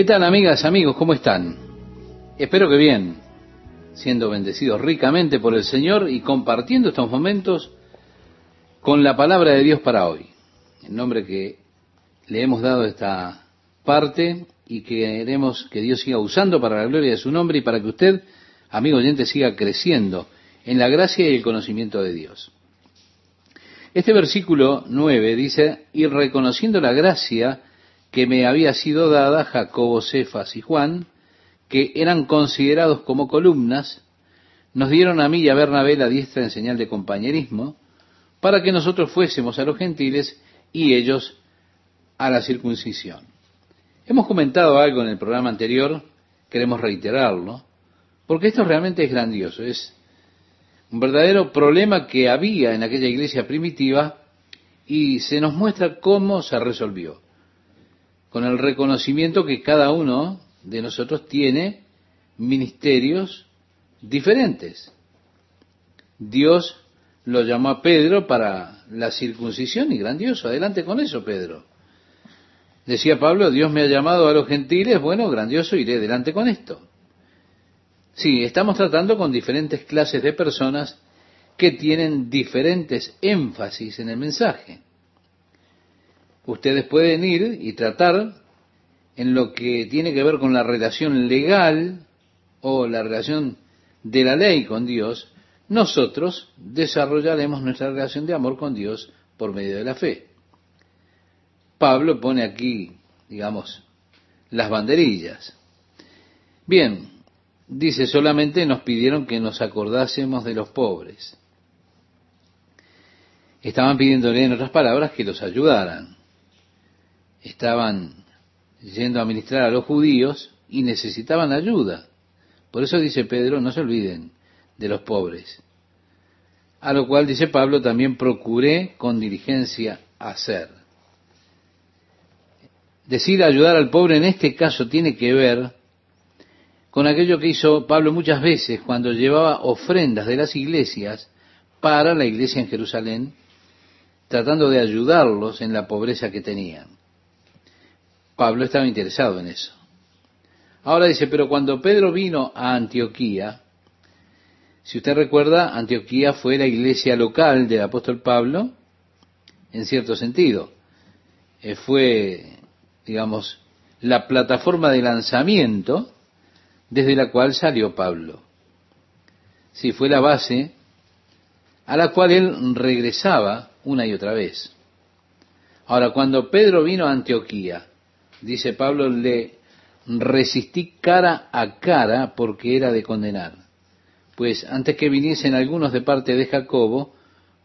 ¿Qué tal amigas, amigos? ¿Cómo están? Espero que bien, siendo bendecidos ricamente por el Señor y compartiendo estos momentos con la palabra de Dios para hoy. En nombre que le hemos dado esta parte y que queremos que Dios siga usando para la gloria de su nombre y para que usted, amigo oyente, siga creciendo en la gracia y el conocimiento de Dios. Este versículo 9 dice, y reconociendo la gracia que me había sido dada, Jacobo, Cefas y Juan, que eran considerados como columnas, nos dieron a mí y a Bernabé la diestra en señal de compañerismo, para que nosotros fuésemos a los gentiles y ellos a la circuncisión. Hemos comentado algo en el programa anterior, queremos reiterarlo, porque esto realmente es grandioso, es un verdadero problema que había en aquella iglesia primitiva y se nos muestra cómo se resolvió, con el reconocimiento que cada uno de nosotros tiene ministerios diferentes. Dios lo llamó a Pedro para la circuncisión y grandioso, adelante con eso, Pedro. Decía Pablo, Dios me ha llamado a los gentiles, bueno, grandioso, iré adelante con esto. Sí, estamos tratando con diferentes clases de personas que tienen diferentes énfasis en el mensaje. Ustedes pueden ir y tratar en lo que tiene que ver con la relación legal o la relación de la ley con Dios, nosotros desarrollaremos nuestra relación de amor con Dios por medio de la fe. Pablo pone aquí, digamos, las banderillas. Bien, Dice, solamente nos pidieron que nos acordásemos de los pobres. Estaban pidiéndole, en otras palabras, que los ayudaran. Estaban yendo a ministrar a los judíos y necesitaban ayuda. Por eso dice Pedro, no se olviden de los pobres. A lo cual dice Pablo, también procuré con diligencia hacer. Decir ayudar al pobre en este caso tiene que ver con aquello que hizo Pablo muchas veces cuando llevaba ofrendas de las iglesias para la iglesia en Jerusalén, tratando de ayudarlos en la pobreza que tenían. Pablo estaba interesado en eso. Ahora dice, pero cuando Pedro vino a Antioquía, si usted recuerda, Antioquía fue la iglesia local del apóstol Pablo, en cierto sentido. Eh, fue, digamos, la plataforma de lanzamiento desde la cual salió Pablo. Sí, fue la base a la cual él regresaba una y otra vez. Ahora, cuando Pedro vino a Antioquía, dice Pablo, le resistí cara a cara porque era de condenar. Pues antes que viniesen algunos de parte de Jacobo,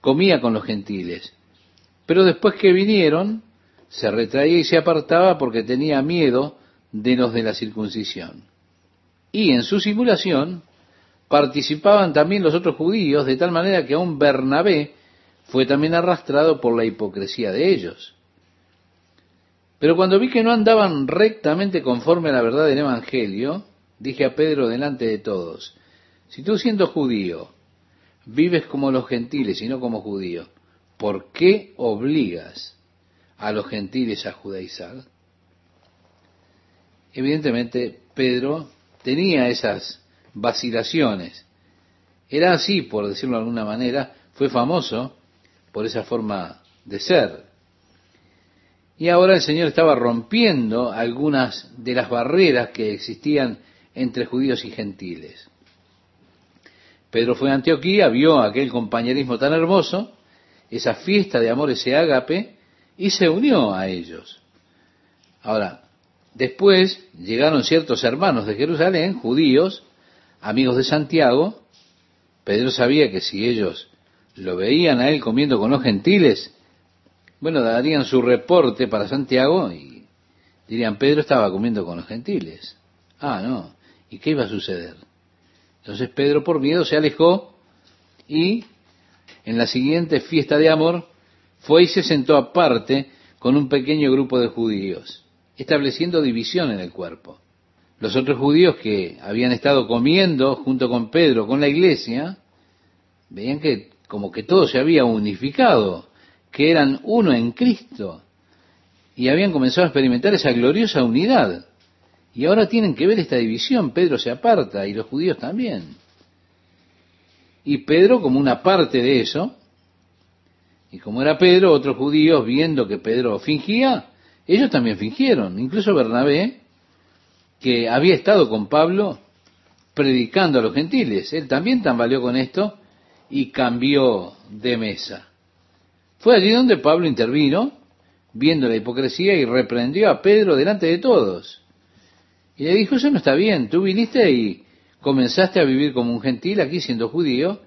comía con los gentiles. Pero después que vinieron, se retraía y se apartaba porque tenía miedo de los de la circuncisión. Y en su simulación participaban también los otros judíos, de tal manera que aún Bernabé fue también arrastrado por la hipocresía de ellos. Pero cuando vi que no andaban rectamente conforme a la verdad del Evangelio, dije a Pedro delante de todos, si tú siendo judío vives como los gentiles y no como judío, ¿por qué obligas a los gentiles a judaizar? Evidentemente, Pedro tenía esas vacilaciones. Era así, por decirlo de alguna manera, fue famoso por esa forma de ser. Y ahora el Señor estaba rompiendo algunas de las barreras que existían entre judíos y gentiles. Pedro fue a Antioquía, vio aquel compañerismo tan hermoso, esa fiesta de amor, ese ágape, y se unió a ellos. Ahora, Después llegaron ciertos hermanos de Jerusalén, judíos, amigos de Santiago. Pedro sabía que si ellos lo veían a él comiendo con los gentiles, bueno, darían su reporte para Santiago y dirían, Pedro estaba comiendo con los gentiles. Ah, no. ¿Y qué iba a suceder? Entonces Pedro por miedo se alejó y en la siguiente fiesta de amor fue y se sentó aparte con un pequeño grupo de judíos estableciendo división en el cuerpo. Los otros judíos que habían estado comiendo junto con Pedro, con la iglesia, veían que como que todo se había unificado, que eran uno en Cristo, y habían comenzado a experimentar esa gloriosa unidad. Y ahora tienen que ver esta división. Pedro se aparta y los judíos también. Y Pedro como una parte de eso, y como era Pedro, otros judíos viendo que Pedro fingía, ellos también fingieron. Incluso Bernabé, que había estado con Pablo predicando a los gentiles, él también tambaleó con esto y cambió de mesa. Fue allí donde Pablo intervino, viendo la hipocresía, y reprendió a Pedro delante de todos. Y le dijo, eso no está bien, tú viniste y comenzaste a vivir como un gentil aquí siendo judío,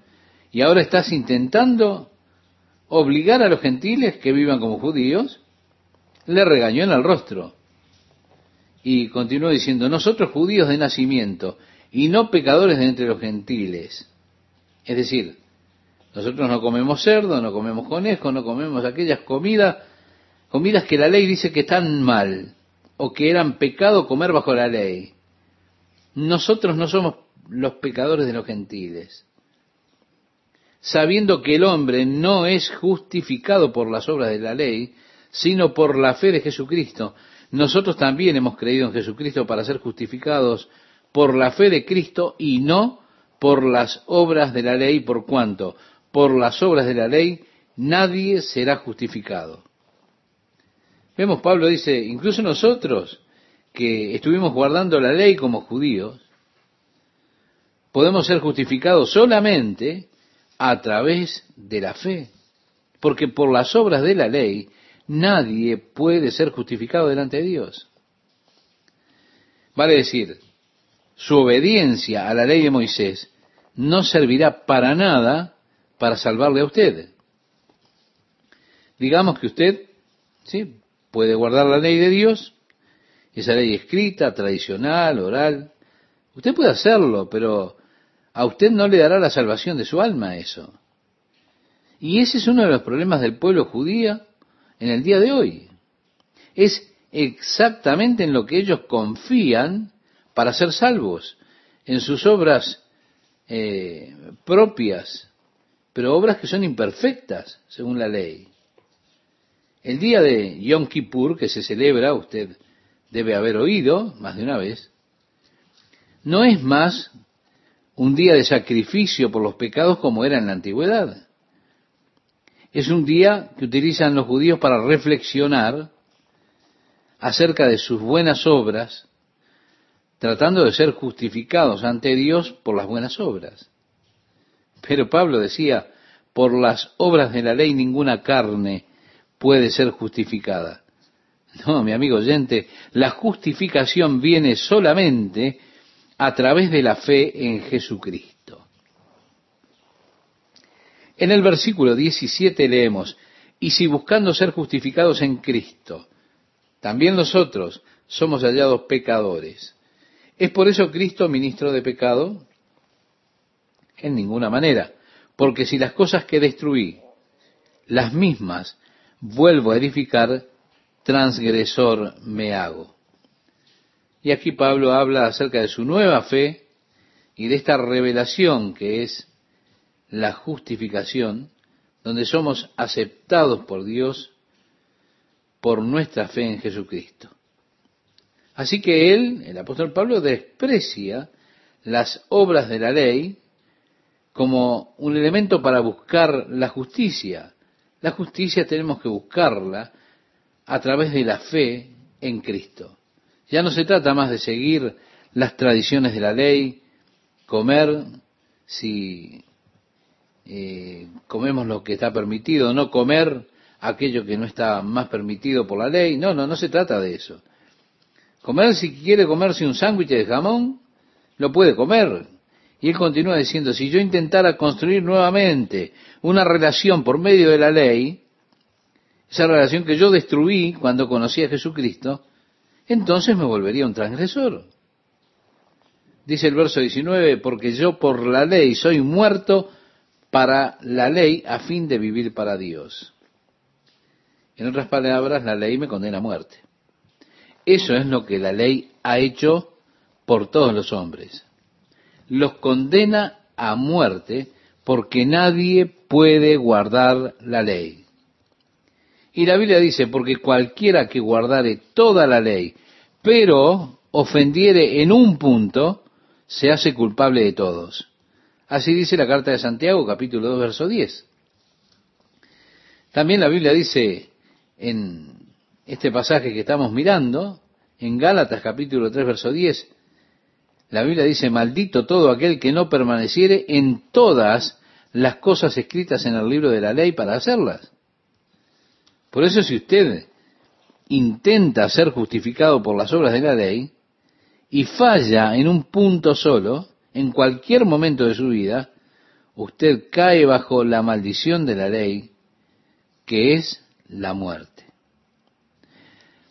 y ahora estás intentando obligar a los gentiles que vivan como judíos, le regañó en el rostro. Y continuó diciendo, nosotros judíos de nacimiento y no pecadores de entre los gentiles. Es decir, nosotros no comemos cerdo, no comemos conejo, no comemos aquellas comidas, comidas que la ley dice que están mal o que eran pecado comer bajo la ley. Nosotros no somos los pecadores de los gentiles. Sabiendo que el hombre no es justificado por las obras de la ley, sino por la fe de Jesucristo. Nosotros también hemos creído en Jesucristo para ser justificados por la fe de Cristo y no por las obras de la ley, por cuanto por las obras de la ley nadie será justificado. Vemos, Pablo dice, incluso nosotros que estuvimos guardando la ley como judíos, podemos ser justificados solamente a través de la fe, porque por las obras de la ley nadie puede ser justificado delante de Dios. Vale decir, su obediencia a la ley de Moisés no servirá para nada para salvarle a usted. Digamos que usted, sí, puede guardar la ley de Dios, esa ley escrita, tradicional, oral. Usted puede hacerlo, pero a usted no le dará la salvación de su alma eso. Y ese es uno de los problemas del pueblo judío en el día de hoy. Es exactamente en lo que ellos confían para ser salvos, en sus obras eh, propias, pero obras que son imperfectas según la ley. El día de Yom Kippur, que se celebra, usted debe haber oído más de una vez, no es más un día de sacrificio por los pecados como era en la antigüedad. Es un día que utilizan los judíos para reflexionar acerca de sus buenas obras tratando de ser justificados ante Dios por las buenas obras. Pero Pablo decía, por las obras de la ley ninguna carne puede ser justificada. No, mi amigo oyente, la justificación viene solamente a través de la fe en Jesucristo. En el versículo 17 leemos, y si buscando ser justificados en Cristo, también nosotros somos hallados pecadores, ¿Es por eso Cristo ministro de pecado? En ninguna manera, porque si las cosas que destruí, las mismas, vuelvo a edificar, transgresor me hago. Y aquí Pablo habla acerca de su nueva fe y de esta revelación que es la justificación, donde somos aceptados por Dios por nuestra fe en Jesucristo. Así que él, el apóstol Pablo, desprecia las obras de la ley como un elemento para buscar la justicia. La justicia tenemos que buscarla a través de la fe en Cristo. Ya no se trata más de seguir las tradiciones de la ley, comer si eh, comemos lo que está permitido, no comer aquello que no está más permitido por la ley. No, no, no se trata de eso. Comer, si quiere comerse un sándwich de jamón, lo puede comer. Y él continúa diciendo, si yo intentara construir nuevamente una relación por medio de la ley, esa relación que yo destruí cuando conocí a Jesucristo, entonces me volvería un transgresor. Dice el verso 19, porque yo por la ley soy muerto para la ley a fin de vivir para Dios. En otras palabras, la ley me condena a muerte. Eso es lo que la ley ha hecho por todos los hombres. Los condena a muerte porque nadie puede guardar la ley. Y la Biblia dice, porque cualquiera que guardare toda la ley, pero ofendiere en un punto, se hace culpable de todos. Así dice la carta de Santiago, capítulo 2, verso 10. También la Biblia dice en este pasaje que estamos mirando, en Gálatas capítulo 3, verso 10, la Biblia dice, maldito todo aquel que no permaneciere en todas las cosas escritas en el libro de la ley para hacerlas. Por eso si usted intenta ser justificado por las obras de la ley y falla en un punto solo, en cualquier momento de su vida, usted cae bajo la maldición de la ley, que es la muerte.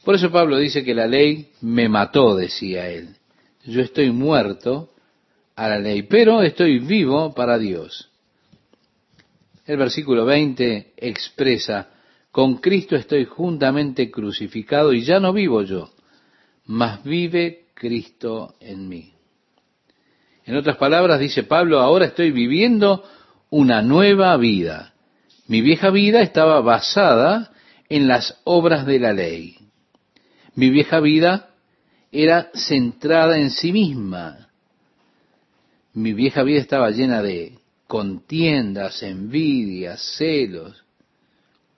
Por eso Pablo dice que la ley me mató, decía él. Yo estoy muerto a la ley, pero estoy vivo para Dios. El versículo 20 expresa, con Cristo estoy juntamente crucificado y ya no vivo yo, mas vive Cristo en mí. En otras palabras, dice Pablo, ahora estoy viviendo una nueva vida. Mi vieja vida estaba basada en las obras de la ley. Mi vieja vida era centrada en sí misma. Mi vieja vida estaba llena de contiendas, envidias, celos.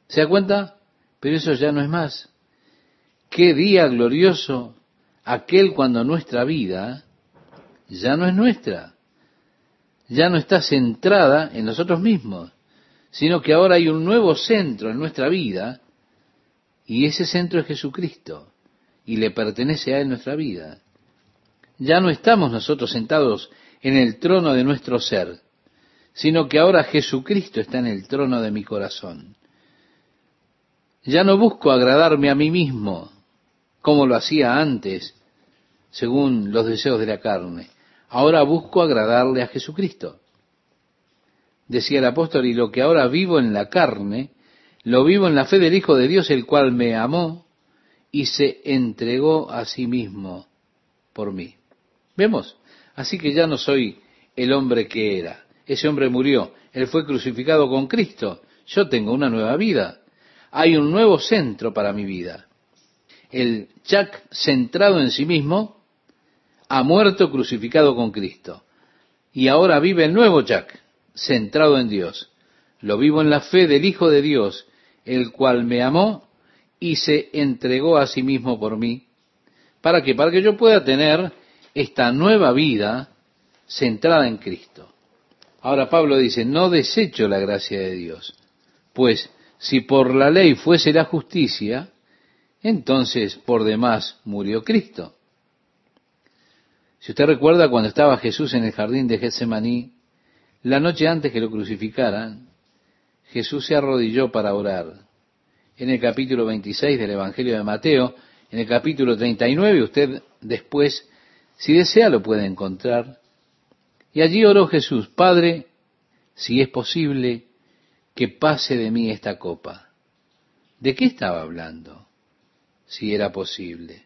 ¿Se da cuenta? Pero eso ya no es más. Qué día glorioso aquel cuando nuestra vida ya no es nuestra, ya no está centrada en nosotros mismos, sino que ahora hay un nuevo centro en nuestra vida y ese centro es Jesucristo y le pertenece a Él nuestra vida. Ya no estamos nosotros sentados en el trono de nuestro ser, sino que ahora Jesucristo está en el trono de mi corazón. Ya no busco agradarme a mí mismo, como lo hacía antes, según los deseos de la carne. Ahora busco agradarle a Jesucristo. Decía el apóstol, y lo que ahora vivo en la carne, lo vivo en la fe del Hijo de Dios, el cual me amó y se entregó a sí mismo por mí. ¿Vemos? Así que ya no soy el hombre que era. Ese hombre murió. Él fue crucificado con Cristo. Yo tengo una nueva vida. Hay un nuevo centro para mi vida. El Jack centrado en sí mismo ha muerto crucificado con Cristo. Y ahora vive el nuevo Jack, centrado en Dios. Lo vivo en la fe del Hijo de Dios, el cual me amó y se entregó a sí mismo por mí. ¿Para qué? Para que yo pueda tener esta nueva vida centrada en Cristo. Ahora Pablo dice, no desecho la gracia de Dios, pues si por la ley fuese la justicia, entonces por demás murió Cristo. Si usted recuerda cuando estaba Jesús en el jardín de Getsemaní, la noche antes que lo crucificaran, Jesús se arrodilló para orar en el capítulo 26 del Evangelio de Mateo, en el capítulo 39, usted después, si desea, lo puede encontrar. Y allí oró Jesús, Padre, si es posible, que pase de mí esta copa. ¿De qué estaba hablando? Si era posible.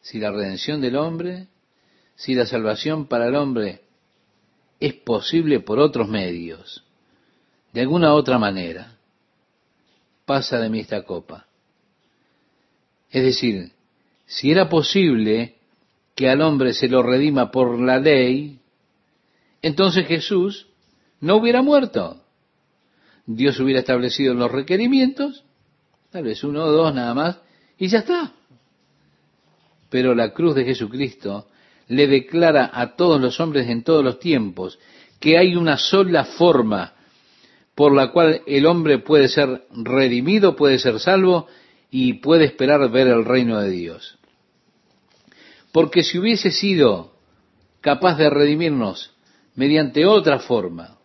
Si la redención del hombre, si la salvación para el hombre es posible por otros medios, de alguna otra manera pasa de mí esta copa. Es decir, si era posible que al hombre se lo redima por la ley, entonces Jesús no hubiera muerto. Dios hubiera establecido los requerimientos, tal vez uno o dos nada más, y ya está. Pero la cruz de Jesucristo le declara a todos los hombres en todos los tiempos que hay una sola forma por la cual el hombre puede ser redimido, puede ser salvo y puede esperar ver el reino de Dios. Porque si hubiese sido capaz de redimirnos mediante otra forma,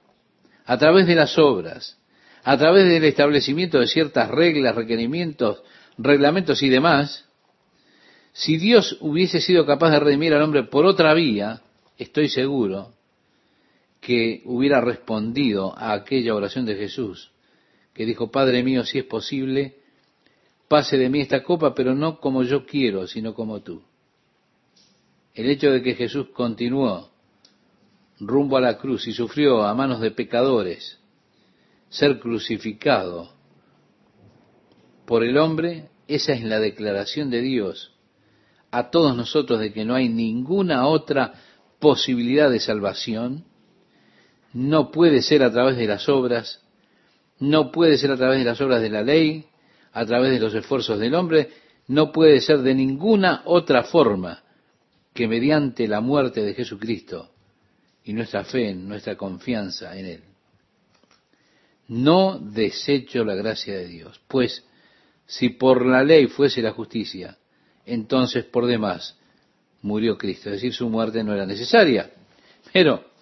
a través de las obras, a través del establecimiento de ciertas reglas, requerimientos, reglamentos y demás, si Dios hubiese sido capaz de redimir al hombre por otra vía, estoy seguro que hubiera respondido a aquella oración de Jesús, que dijo, Padre mío, si es posible, pase de mí esta copa, pero no como yo quiero, sino como tú. El hecho de que Jesús continuó rumbo a la cruz y sufrió a manos de pecadores ser crucificado por el hombre, esa es la declaración de Dios a todos nosotros de que no hay ninguna otra posibilidad de salvación, no puede ser a través de las obras, no puede ser a través de las obras de la ley, a través de los esfuerzos del hombre, no puede ser de ninguna otra forma que mediante la muerte de Jesucristo y nuestra fe, nuestra confianza en Él. No desecho la gracia de Dios, pues si por la ley fuese la justicia, entonces por demás murió Cristo, es decir, su muerte no era necesaria. Pero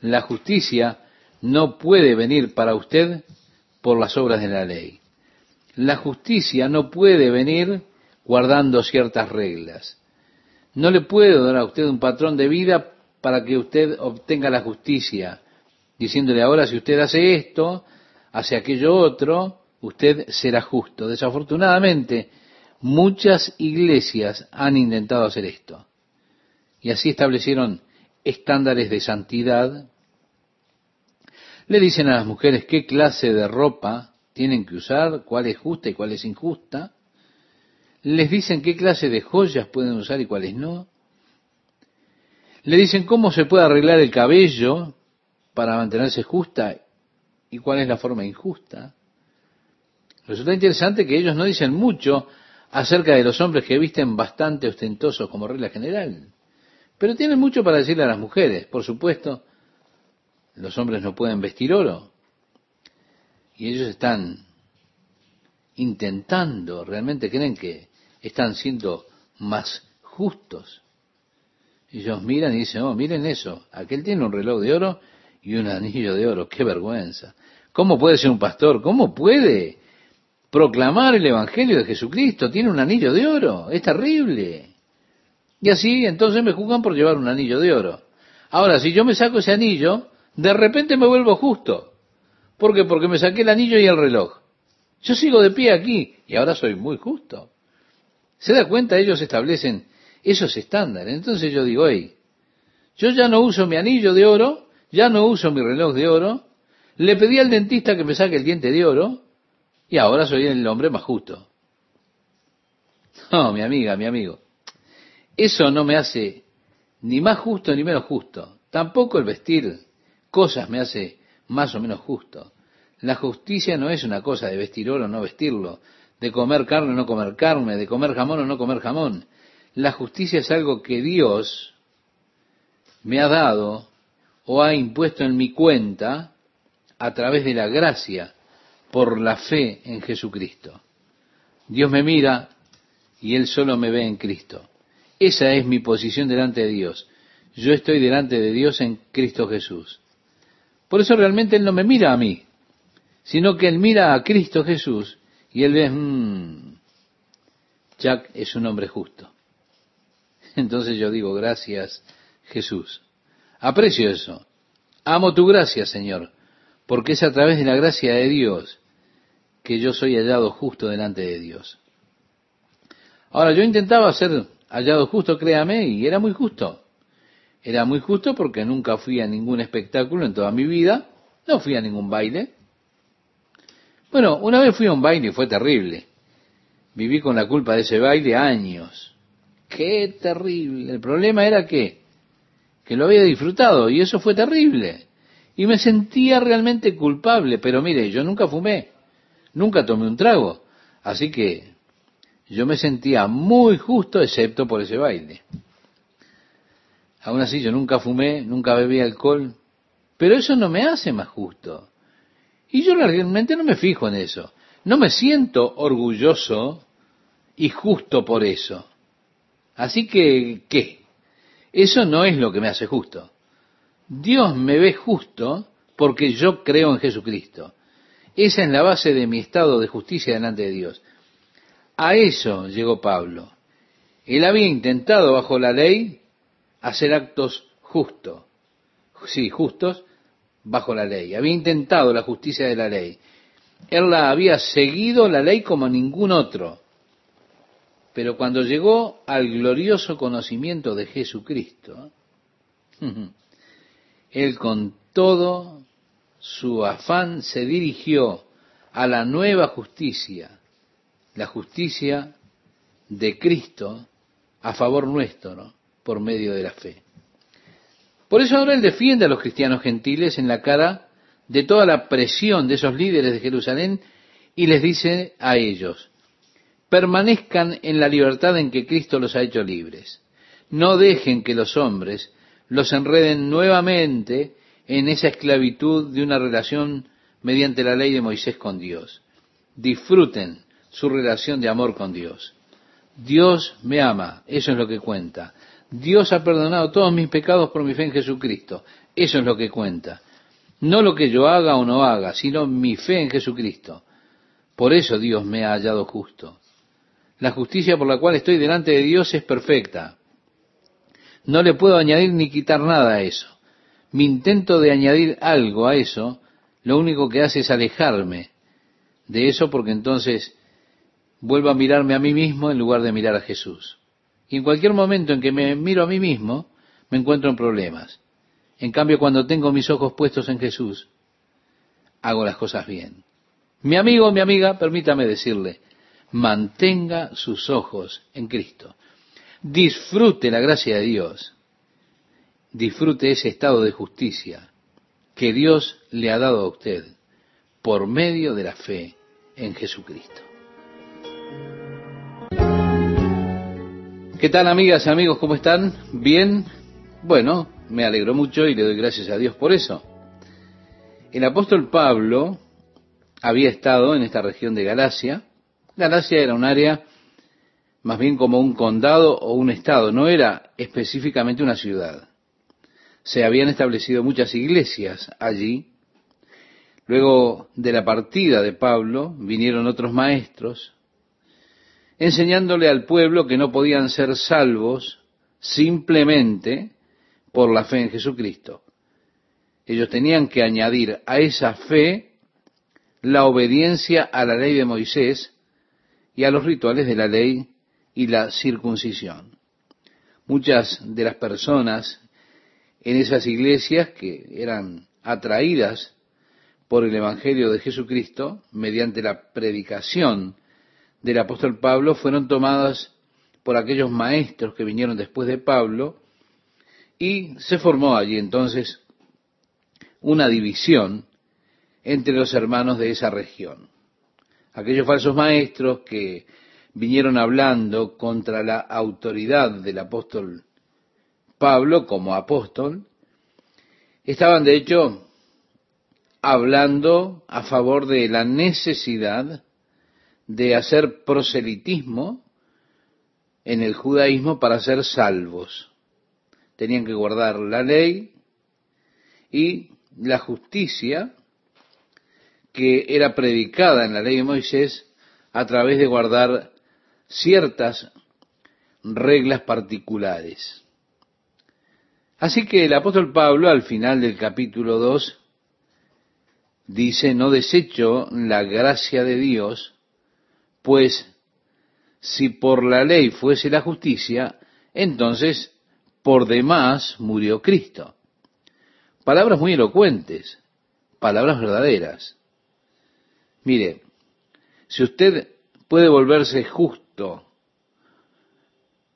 la justicia no puede venir para usted por las obras de la ley. La justicia no puede venir guardando ciertas reglas. No le puedo dar a usted un patrón de vida para que usted obtenga la justicia, diciéndole ahora si usted hace esto, hace aquello otro, usted será justo. Desafortunadamente, muchas iglesias han intentado hacer esto. Y así establecieron estándares de santidad. Le dicen a las mujeres qué clase de ropa tienen que usar, cuál es justa y cuál es injusta les dicen qué clase de joyas pueden usar y cuáles no. Le dicen cómo se puede arreglar el cabello para mantenerse justa y cuál es la forma injusta. Resulta interesante que ellos no dicen mucho acerca de los hombres que visten bastante ostentosos como regla general, pero tienen mucho para decirle a las mujeres. Por supuesto, los hombres no pueden vestir oro y ellos están intentando, realmente creen que están siendo más justos. Ellos miran y dicen, oh, miren eso, aquel tiene un reloj de oro y un anillo de oro, qué vergüenza. ¿Cómo puede ser un pastor? ¿Cómo puede proclamar el Evangelio de Jesucristo? Tiene un anillo de oro, es terrible. Y así entonces me juzgan por llevar un anillo de oro. Ahora, si yo me saco ese anillo, de repente me vuelvo justo. ¿Por qué? Porque me saqué el anillo y el reloj. Yo sigo de pie aquí y ahora soy muy justo. ¿Se da cuenta? Ellos establecen esos estándares. Entonces yo digo, hey, yo ya no uso mi anillo de oro, ya no uso mi reloj de oro, le pedí al dentista que me saque el diente de oro y ahora soy el hombre más justo. No, mi amiga, mi amigo. Eso no me hace ni más justo ni menos justo. Tampoco el vestir cosas me hace más o menos justo. La justicia no es una cosa de vestir oro o no vestirlo, de comer carne o no comer carne, de comer jamón o no comer jamón. La justicia es algo que Dios me ha dado o ha impuesto en mi cuenta a través de la gracia por la fe en Jesucristo. Dios me mira y Él solo me ve en Cristo. Esa es mi posición delante de Dios. Yo estoy delante de Dios en Cristo Jesús. Por eso realmente Él no me mira a mí sino que él mira a Cristo Jesús y él ve, mmm, Jack es un hombre justo. Entonces yo digo, gracias Jesús. Aprecio eso. Amo tu gracia, Señor, porque es a través de la gracia de Dios que yo soy hallado justo delante de Dios. Ahora, yo intentaba ser hallado justo, créame, y era muy justo. Era muy justo porque nunca fui a ningún espectáculo en toda mi vida, no fui a ningún baile, bueno, una vez fui a un baile y fue terrible. Viví con la culpa de ese baile años. Qué terrible. El problema era que, que lo había disfrutado y eso fue terrible. Y me sentía realmente culpable, pero mire, yo nunca fumé, nunca tomé un trago. Así que yo me sentía muy justo excepto por ese baile. Aún así yo nunca fumé, nunca bebí alcohol, pero eso no me hace más justo. Y yo realmente no me fijo en eso. No me siento orgulloso y justo por eso. Así que, ¿qué? Eso no es lo que me hace justo. Dios me ve justo porque yo creo en Jesucristo. Esa es la base de mi estado de justicia delante de Dios. A eso llegó Pablo. Él había intentado bajo la ley hacer actos justos. Sí, justos, bajo la ley, había intentado la justicia de la ley. Él la había seguido la ley como ningún otro. Pero cuando llegó al glorioso conocimiento de Jesucristo, él con todo su afán se dirigió a la nueva justicia, la justicia de Cristo a favor nuestro, por medio de la fe. Por eso ahora él defiende a los cristianos gentiles en la cara de toda la presión de esos líderes de Jerusalén y les dice a ellos, permanezcan en la libertad en que Cristo los ha hecho libres. No dejen que los hombres los enreden nuevamente en esa esclavitud de una relación mediante la ley de Moisés con Dios. Disfruten su relación de amor con Dios. Dios me ama, eso es lo que cuenta. Dios ha perdonado todos mis pecados por mi fe en Jesucristo. Eso es lo que cuenta. No lo que yo haga o no haga, sino mi fe en Jesucristo. Por eso Dios me ha hallado justo. La justicia por la cual estoy delante de Dios es perfecta. No le puedo añadir ni quitar nada a eso. Mi intento de añadir algo a eso, lo único que hace es alejarme de eso porque entonces vuelvo a mirarme a mí mismo en lugar de mirar a Jesús. Y en cualquier momento en que me miro a mí mismo, me encuentro en problemas. En cambio, cuando tengo mis ojos puestos en Jesús, hago las cosas bien. Mi amigo, mi amiga, permítame decirle, mantenga sus ojos en Cristo. Disfrute la gracia de Dios. Disfrute ese estado de justicia que Dios le ha dado a usted por medio de la fe en Jesucristo. ¿Qué tal amigas y amigos? ¿Cómo están? ¿Bien? Bueno, me alegro mucho y le doy gracias a Dios por eso. El apóstol Pablo había estado en esta región de Galacia. Galacia era un área más bien como un condado o un estado, no era específicamente una ciudad. Se habían establecido muchas iglesias allí. Luego de la partida de Pablo vinieron otros maestros, enseñándole al pueblo que no podían ser salvos simplemente por la fe en Jesucristo. Ellos tenían que añadir a esa fe la obediencia a la ley de Moisés y a los rituales de la ley y la circuncisión. Muchas de las personas en esas iglesias que eran atraídas por el Evangelio de Jesucristo mediante la predicación del apóstol Pablo fueron tomadas por aquellos maestros que vinieron después de Pablo y se formó allí entonces una división entre los hermanos de esa región. Aquellos falsos maestros que vinieron hablando contra la autoridad del apóstol Pablo como apóstol, estaban de hecho hablando a favor de la necesidad de hacer proselitismo en el judaísmo para ser salvos. Tenían que guardar la ley y la justicia que era predicada en la ley de Moisés a través de guardar ciertas reglas particulares. Así que el apóstol Pablo al final del capítulo 2 dice, no desecho la gracia de Dios, pues si por la ley fuese la justicia, entonces por demás murió Cristo. Palabras muy elocuentes, palabras verdaderas. Mire, si usted puede volverse justo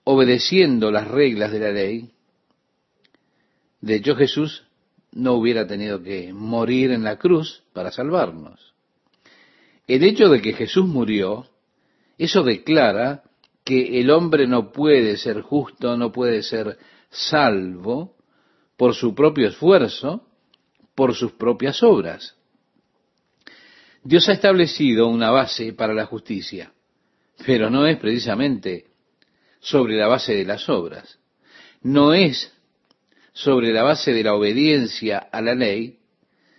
obedeciendo las reglas de la ley, de hecho Jesús no hubiera tenido que morir en la cruz para salvarnos. El hecho de que Jesús murió eso declara que el hombre no puede ser justo, no puede ser salvo por su propio esfuerzo, por sus propias obras. Dios ha establecido una base para la justicia, pero no es precisamente sobre la base de las obras, no es sobre la base de la obediencia a la ley,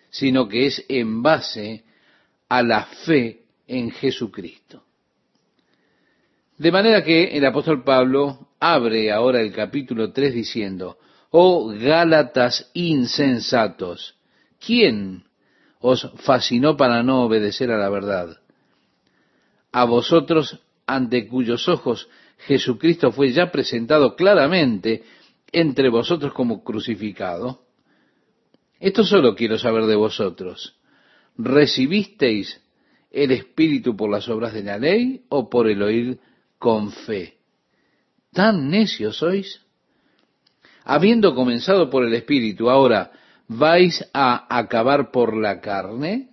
sino que es en base a la fe en Jesucristo. De manera que el apóstol Pablo abre ahora el capítulo 3 diciendo, Oh Gálatas insensatos, ¿quién os fascinó para no obedecer a la verdad? A vosotros ante cuyos ojos Jesucristo fue ya presentado claramente entre vosotros como crucificado. Esto solo quiero saber de vosotros. ¿Recibisteis el Espíritu por las obras de la ley o por el oír con fe. ¿Tan necios sois? Habiendo comenzado por el Espíritu, ahora vais a acabar por la carne.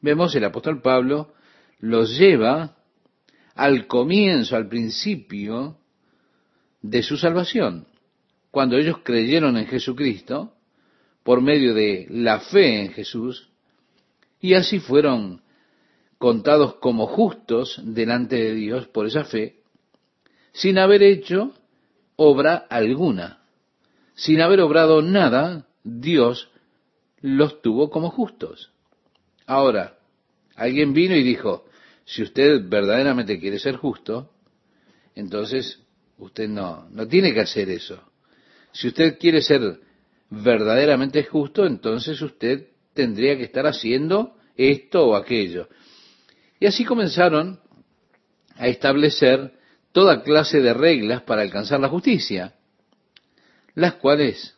Vemos el apóstol Pablo los lleva al comienzo, al principio de su salvación. Cuando ellos creyeron en Jesucristo, por medio de la fe en Jesús, y así fueron contados como justos delante de Dios por esa fe, sin haber hecho obra alguna. Sin haber obrado nada, Dios los tuvo como justos. Ahora, alguien vino y dijo, si usted verdaderamente quiere ser justo, entonces usted no, no tiene que hacer eso. Si usted quiere ser verdaderamente justo, entonces usted tendría que estar haciendo esto o aquello. Y así comenzaron a establecer toda clase de reglas para alcanzar la justicia, las cuales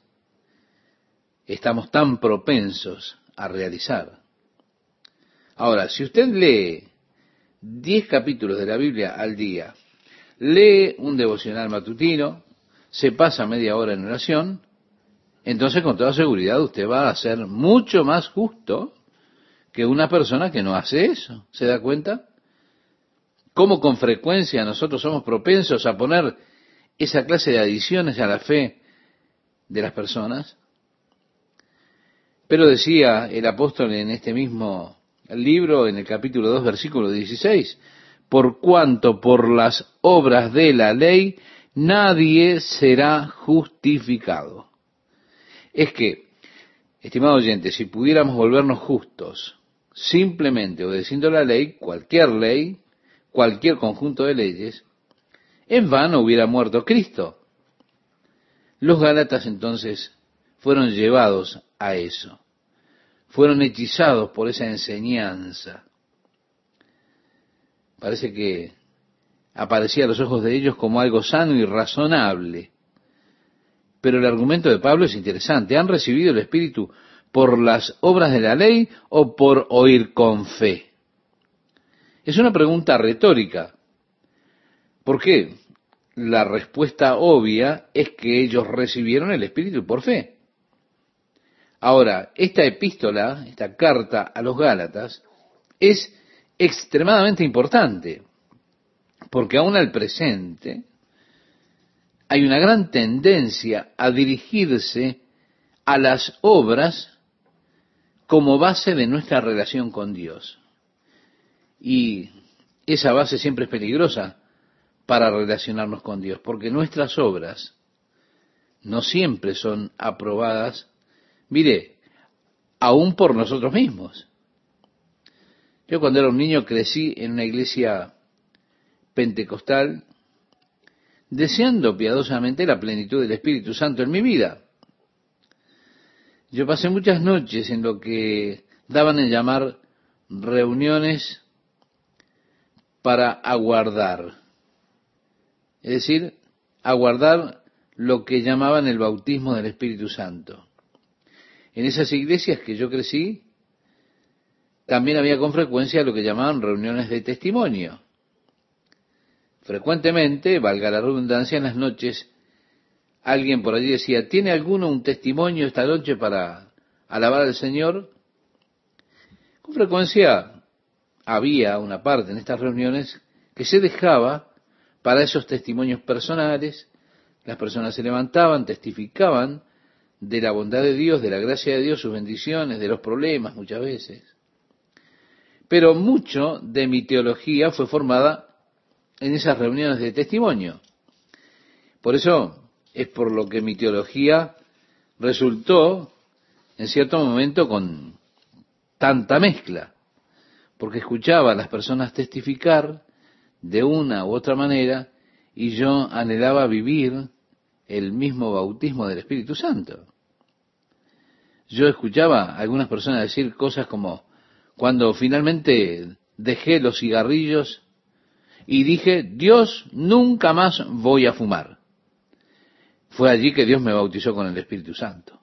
estamos tan propensos a realizar. Ahora, si usted lee diez capítulos de la Biblia al día, lee un devocional matutino, se pasa media hora en oración, entonces con toda seguridad usted va a ser mucho más justo que una persona que no hace eso. ¿Se da cuenta? Cómo con frecuencia nosotros somos propensos a poner esa clase de adiciones a la fe de las personas. Pero decía el apóstol en este mismo libro, en el capítulo 2, versículo 16, por cuanto por las obras de la ley nadie será justificado. Es que, estimado oyente, si pudiéramos volvernos justos, simplemente obedeciendo la ley, cualquier ley, cualquier conjunto de leyes, en vano hubiera muerto Cristo. Los Gálatas entonces fueron llevados a eso, fueron hechizados por esa enseñanza. Parece que aparecía a los ojos de ellos como algo sano y razonable. Pero el argumento de Pablo es interesante. Han recibido el Espíritu por las obras de la ley o por oír con fe? Es una pregunta retórica. ¿Por qué? La respuesta obvia es que ellos recibieron el Espíritu por fe. Ahora, esta epístola, esta carta a los Gálatas, es extremadamente importante, porque aún al presente hay una gran tendencia a dirigirse a las obras como base de nuestra relación con Dios. Y esa base siempre es peligrosa para relacionarnos con Dios, porque nuestras obras no siempre son aprobadas, mire, aún por nosotros mismos. Yo cuando era un niño crecí en una iglesia pentecostal, deseando piadosamente la plenitud del Espíritu Santo en mi vida. Yo pasé muchas noches en lo que daban en llamar reuniones para aguardar. Es decir, aguardar lo que llamaban el bautismo del Espíritu Santo. En esas iglesias que yo crecí, también había con frecuencia lo que llamaban reuniones de testimonio. Frecuentemente, valga la redundancia, en las noches alguien por allí decía, ¿tiene alguno un testimonio esta noche para alabar al Señor? Con frecuencia había una parte en estas reuniones que se dejaba para esos testimonios personales, las personas se levantaban, testificaban de la bondad de Dios, de la gracia de Dios, sus bendiciones, de los problemas muchas veces. Pero mucho de mi teología fue formada en esas reuniones de testimonio. Por eso es por lo que mi teología resultó en cierto momento con tanta mezcla, porque escuchaba a las personas testificar de una u otra manera y yo anhelaba vivir el mismo bautismo del Espíritu Santo. Yo escuchaba a algunas personas decir cosas como, cuando finalmente dejé los cigarrillos y dije, Dios, nunca más voy a fumar. Fue allí que Dios me bautizó con el Espíritu Santo.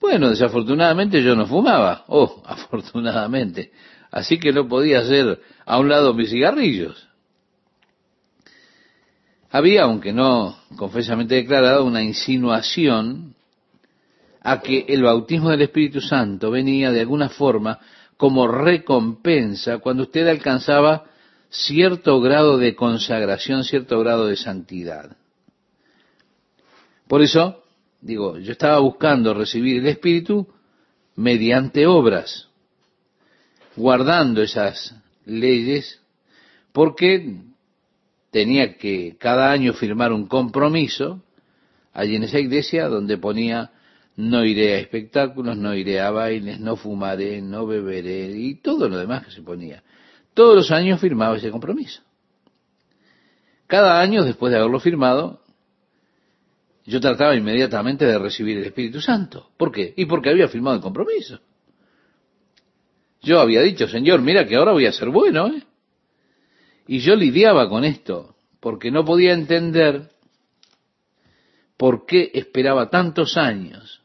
Bueno, desafortunadamente yo no fumaba. Oh, afortunadamente. Así que no podía hacer a un lado mis cigarrillos. Había, aunque no confesamente declarado, una insinuación a que el bautismo del Espíritu Santo venía de alguna forma como recompensa cuando usted alcanzaba cierto grado de consagración, cierto grado de santidad. Por eso, digo, yo estaba buscando recibir el Espíritu mediante obras, guardando esas leyes, porque tenía que cada año firmar un compromiso allí en esa iglesia donde ponía no iré a espectáculos, no iré a bailes, no fumaré, no beberé y todo lo demás que se ponía. Todos los años firmaba ese compromiso. Cada año, después de haberlo firmado, yo trataba inmediatamente de recibir el Espíritu Santo. ¿Por qué? Y porque había firmado el compromiso. Yo había dicho, Señor, mira que ahora voy a ser bueno. ¿eh? Y yo lidiaba con esto, porque no podía entender por qué esperaba tantos años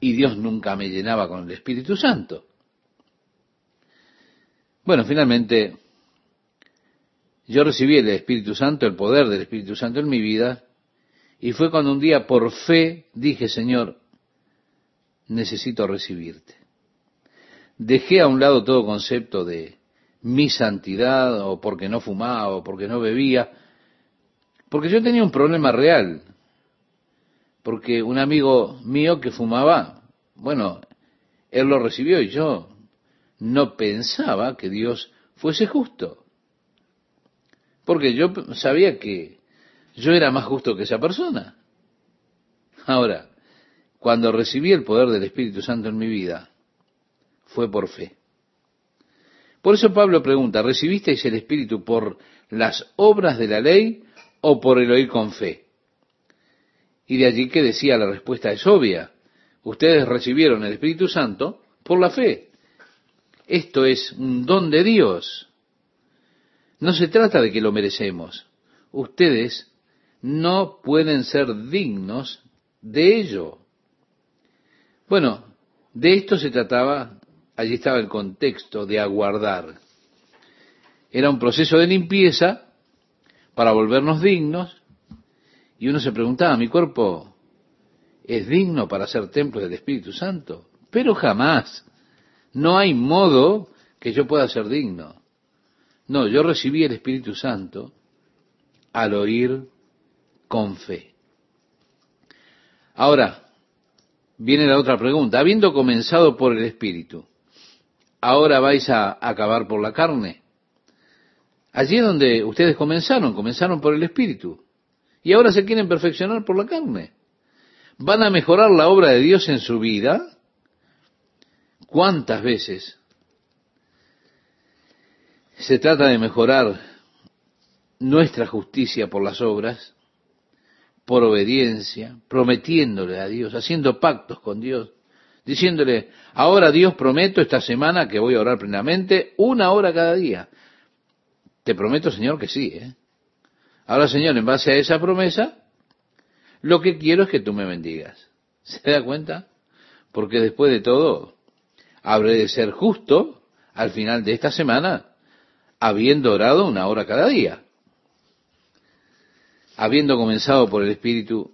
y Dios nunca me llenaba con el Espíritu Santo. Bueno, finalmente yo recibí el Espíritu Santo, el poder del Espíritu Santo en mi vida, y fue cuando un día por fe dije, Señor, necesito recibirte. Dejé a un lado todo concepto de mi santidad o porque no fumaba o porque no bebía, porque yo tenía un problema real, porque un amigo mío que fumaba, bueno, él lo recibió y yo no pensaba que Dios fuese justo, porque yo sabía que yo era más justo que esa persona. Ahora, cuando recibí el poder del Espíritu Santo en mi vida, fue por fe. Por eso Pablo pregunta, ¿recibisteis el Espíritu por las obras de la ley o por el oír con fe? Y de allí que decía la respuesta es obvia. Ustedes recibieron el Espíritu Santo por la fe. Esto es un don de Dios. No se trata de que lo merecemos. Ustedes no pueden ser dignos de ello. Bueno, de esto se trataba, allí estaba el contexto de aguardar. Era un proceso de limpieza para volvernos dignos y uno se preguntaba, ¿mi cuerpo es digno para ser templo del Espíritu Santo? Pero jamás. No hay modo que yo pueda ser digno. No, yo recibí el Espíritu Santo al oír con fe. Ahora, viene la otra pregunta. Habiendo comenzado por el Espíritu, ¿ahora vais a acabar por la carne? Allí es donde ustedes comenzaron, comenzaron por el Espíritu. Y ahora se quieren perfeccionar por la carne. ¿Van a mejorar la obra de Dios en su vida? ¿Cuántas veces se trata de mejorar nuestra justicia por las obras? Por obediencia, prometiéndole a Dios, haciendo pactos con Dios, diciéndole, ahora Dios prometo esta semana que voy a orar plenamente una hora cada día. Te prometo, Señor, que sí. ¿eh? Ahora, Señor, en base a esa promesa, lo que quiero es que tú me bendigas. ¿Se da cuenta? Porque después de todo, habré de ser justo al final de esta semana, habiendo orado una hora cada día habiendo comenzado por el Espíritu,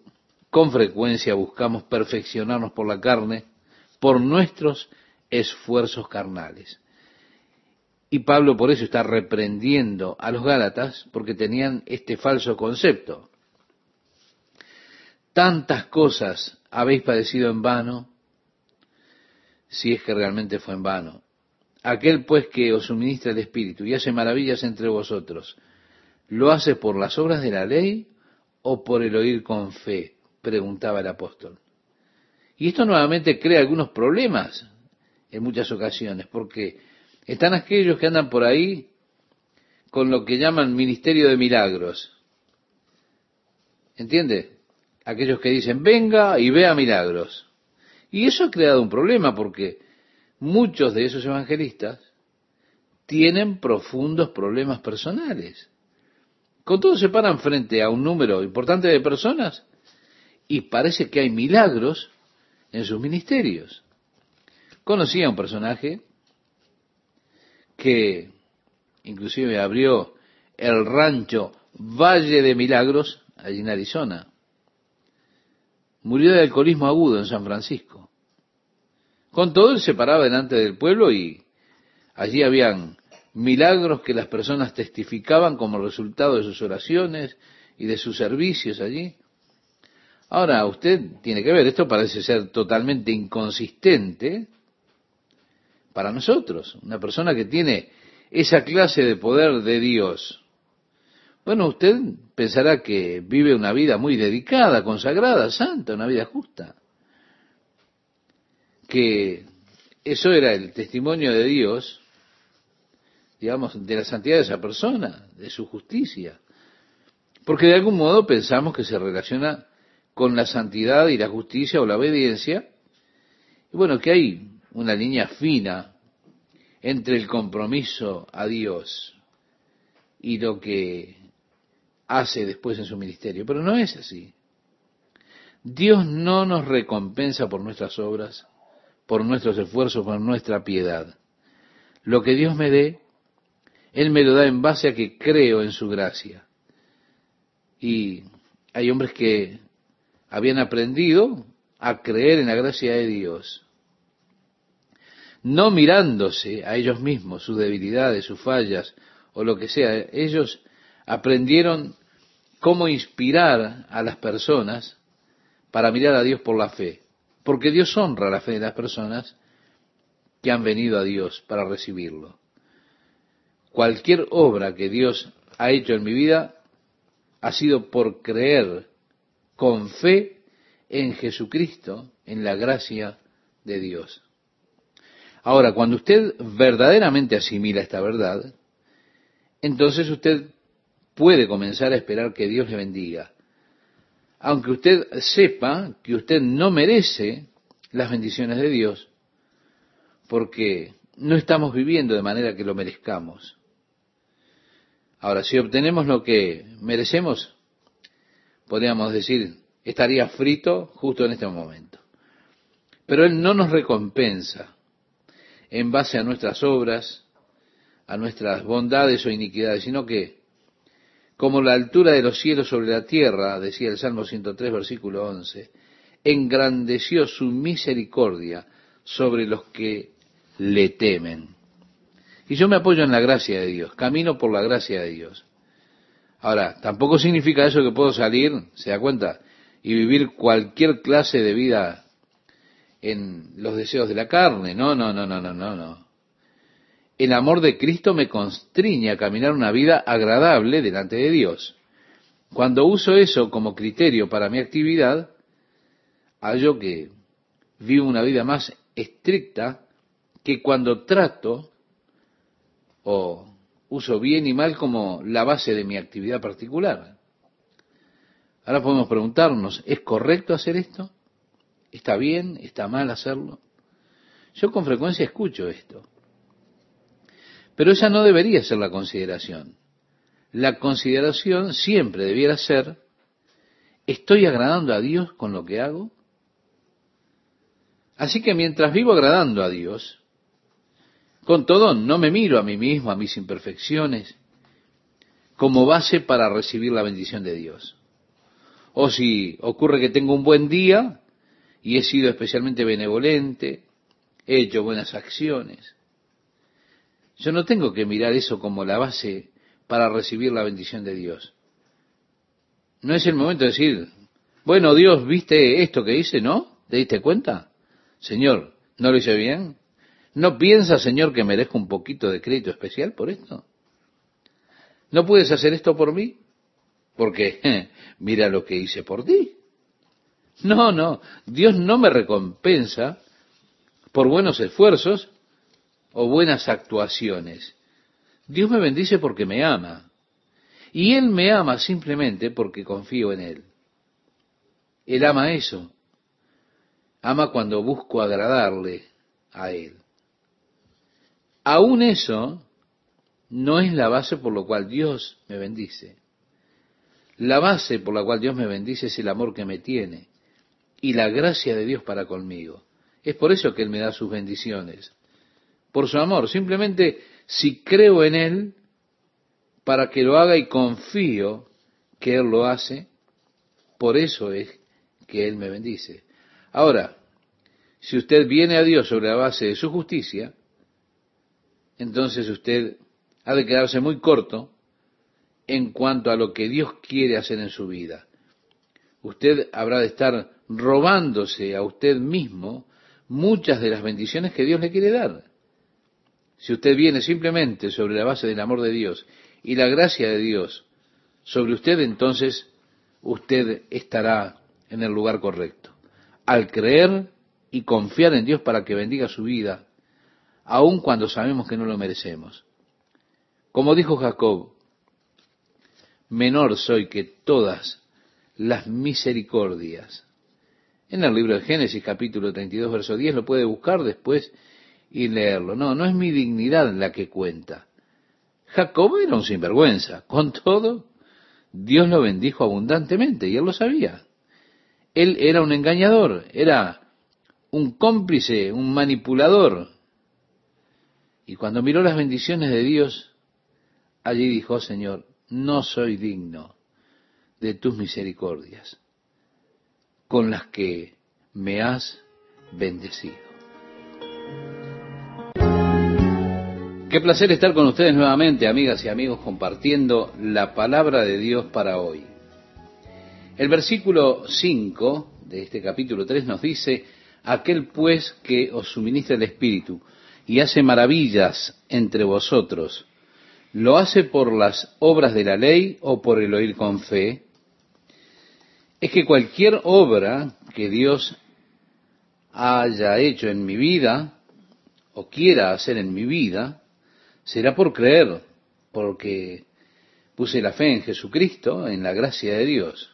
con frecuencia buscamos perfeccionarnos por la carne, por nuestros esfuerzos carnales. Y Pablo por eso está reprendiendo a los Gálatas porque tenían este falso concepto. Tantas cosas habéis padecido en vano, si es que realmente fue en vano. Aquel pues que os suministra el Espíritu y hace maravillas entre vosotros, ¿lo hace por las obras de la ley o por el oír con fe? preguntaba el apóstol. Y esto nuevamente crea algunos problemas en muchas ocasiones, porque están aquellos que andan por ahí con lo que llaman ministerio de milagros. ¿Entiende? Aquellos que dicen, venga y vea milagros. Y eso ha creado un problema porque muchos de esos evangelistas tienen profundos problemas personales. Con todo se paran frente a un número importante de personas y parece que hay milagros en sus ministerios. Conocí a un personaje que inclusive abrió el rancho Valle de Milagros, allí en Arizona. Murió de alcoholismo agudo en San Francisco. Con todo, él se paraba delante del pueblo y allí habían milagros que las personas testificaban como resultado de sus oraciones y de sus servicios allí. Ahora, usted tiene que ver, esto parece ser totalmente inconsistente para nosotros. Una persona que tiene esa clase de poder de Dios. Bueno, usted pensará que vive una vida muy dedicada, consagrada, santa, una vida justa. Que eso era el testimonio de Dios, digamos, de la santidad de esa persona, de su justicia. Porque de algún modo pensamos que se relaciona con la santidad y la justicia o la obediencia. Y bueno, que hay una línea fina entre el compromiso a Dios y lo que hace después en su ministerio. Pero no es así. Dios no nos recompensa por nuestras obras, por nuestros esfuerzos, por nuestra piedad. Lo que Dios me dé, Él me lo da en base a que creo en su gracia. Y hay hombres que habían aprendido a creer en la gracia de Dios no mirándose a ellos mismos, sus debilidades, sus fallas o lo que sea. Ellos aprendieron cómo inspirar a las personas para mirar a Dios por la fe. Porque Dios honra la fe de las personas que han venido a Dios para recibirlo. Cualquier obra que Dios ha hecho en mi vida ha sido por creer con fe en Jesucristo, en la gracia de Dios. Ahora, cuando usted verdaderamente asimila esta verdad, entonces usted puede comenzar a esperar que Dios le bendiga. Aunque usted sepa que usted no merece las bendiciones de Dios, porque no estamos viviendo de manera que lo merezcamos. Ahora, si obtenemos lo que merecemos, podríamos decir, estaría frito justo en este momento. Pero Él no nos recompensa en base a nuestras obras, a nuestras bondades o iniquidades, sino que, como la altura de los cielos sobre la tierra, decía el Salmo 103, versículo 11, engrandeció su misericordia sobre los que le temen. Y yo me apoyo en la gracia de Dios, camino por la gracia de Dios. Ahora, tampoco significa eso que puedo salir, se da cuenta, y vivir cualquier clase de vida en los deseos de la carne. No, no, no, no, no, no, no. El amor de Cristo me constriñe a caminar una vida agradable delante de Dios. Cuando uso eso como criterio para mi actividad, hallo que vivo una vida más estricta que cuando trato o uso bien y mal como la base de mi actividad particular. Ahora podemos preguntarnos, ¿es correcto hacer esto? ¿Está bien? ¿Está mal hacerlo? Yo con frecuencia escucho esto. Pero esa no debería ser la consideración. La consideración siempre debiera ser, ¿estoy agradando a Dios con lo que hago? Así que mientras vivo agradando a Dios, con todo no me miro a mí mismo, a mis imperfecciones, como base para recibir la bendición de Dios. O si ocurre que tengo un buen día, y he sido especialmente benevolente, he hecho buenas acciones. Yo no tengo que mirar eso como la base para recibir la bendición de Dios. No es el momento de decir, bueno, Dios, ¿viste esto que hice? ¿No? ¿Te diste cuenta? Señor, ¿no lo hice bien? ¿No piensa, Señor, que merezco un poquito de crédito especial por esto? ¿No puedes hacer esto por mí? Porque mira lo que hice por ti. No, no, Dios no me recompensa por buenos esfuerzos o buenas actuaciones. Dios me bendice porque me ama. Y Él me ama simplemente porque confío en Él. Él ama eso. Ama cuando busco agradarle a Él. Aún eso no es la base por lo cual Dios me bendice. La base por la cual Dios me bendice es el amor que me tiene y la gracia de Dios para conmigo. Es por eso que Él me da sus bendiciones, por su amor. Simplemente si creo en Él, para que lo haga y confío que Él lo hace, por eso es que Él me bendice. Ahora, si usted viene a Dios sobre la base de su justicia, entonces usted ha de quedarse muy corto en cuanto a lo que Dios quiere hacer en su vida. Usted habrá de estar robándose a usted mismo muchas de las bendiciones que Dios le quiere dar. Si usted viene simplemente sobre la base del amor de Dios y la gracia de Dios sobre usted, entonces usted estará en el lugar correcto. Al creer y confiar en Dios para que bendiga su vida, aun cuando sabemos que no lo merecemos. Como dijo Jacob, menor soy que todas las misericordias. En el libro de Génesis capítulo 32, verso 10, lo puede buscar después y leerlo. No, no es mi dignidad la que cuenta. Jacob era un sinvergüenza. Con todo, Dios lo bendijo abundantemente y él lo sabía. Él era un engañador, era un cómplice, un manipulador. Y cuando miró las bendiciones de Dios, allí dijo, Señor, no soy digno de tus misericordias, con las que me has bendecido. Qué placer estar con ustedes nuevamente, amigas y amigos, compartiendo la palabra de Dios para hoy. El versículo 5 de este capítulo 3 nos dice, aquel pues que os suministra el Espíritu y hace maravillas entre vosotros, ¿lo hace por las obras de la ley o por el oír con fe? Es que cualquier obra que Dios haya hecho en mi vida o quiera hacer en mi vida, será por creer, porque puse la fe en Jesucristo, en la gracia de Dios.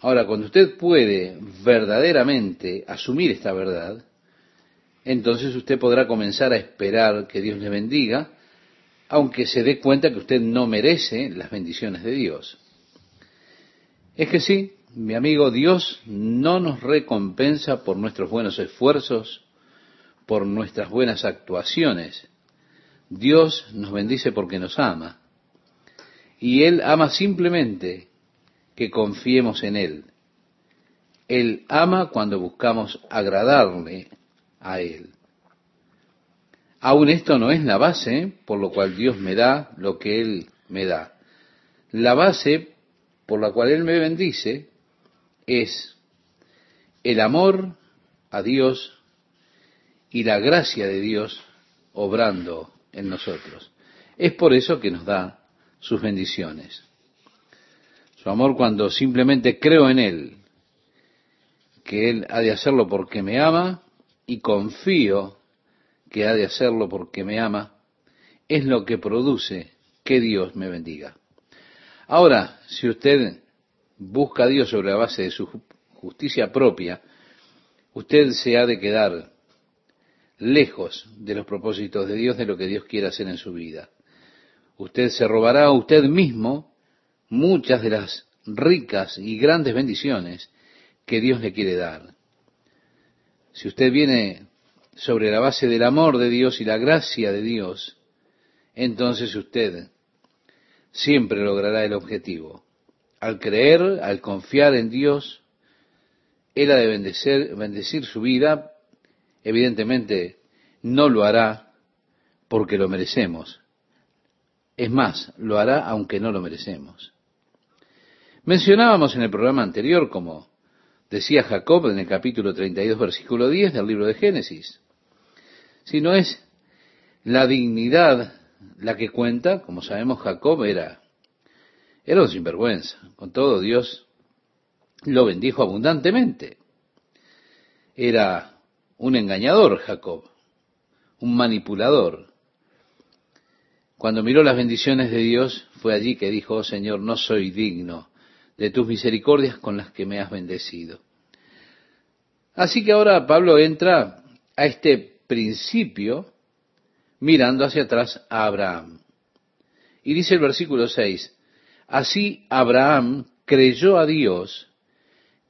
Ahora, cuando usted puede verdaderamente asumir esta verdad, entonces usted podrá comenzar a esperar que Dios le bendiga, aunque se dé cuenta que usted no merece las bendiciones de Dios. Es que sí, mi amigo, Dios no nos recompensa por nuestros buenos esfuerzos, por nuestras buenas actuaciones. Dios nos bendice porque nos ama. Y Él ama simplemente que confiemos en Él. Él ama cuando buscamos agradarle a Él. Aún esto no es la base por lo cual Dios me da lo que Él me da. La base por la cual Él me bendice es el amor a Dios y la gracia de Dios obrando en nosotros. Es por eso que nos da sus bendiciones. Su amor cuando simplemente creo en Él, que Él ha de hacerlo porque me ama y confío que ha de hacerlo porque me ama, es lo que produce que Dios me bendiga. Ahora, si usted busca a Dios sobre la base de su justicia propia, usted se ha de quedar lejos de los propósitos de Dios, de lo que Dios quiere hacer en su vida. Usted se robará a usted mismo muchas de las ricas y grandes bendiciones que Dios le quiere dar. Si usted viene sobre la base del amor de Dios y la gracia de Dios, entonces usted siempre logrará el objetivo. Al creer, al confiar en Dios, ha de bendecir, bendecir su vida Evidentemente no lo hará porque lo merecemos. Es más, lo hará aunque no lo merecemos. Mencionábamos en el programa anterior, como decía Jacob en el capítulo 32, versículo 10 del libro de Génesis, si no es la dignidad la que cuenta, como sabemos Jacob era, era un sinvergüenza, con todo Dios lo bendijo abundantemente. Era un engañador, Jacob, un manipulador. Cuando miró las bendiciones de Dios, fue allí que dijo, oh Señor, no soy digno de tus misericordias con las que me has bendecido. Así que ahora Pablo entra a este principio mirando hacia atrás a Abraham. Y dice el versículo 6, así Abraham creyó a Dios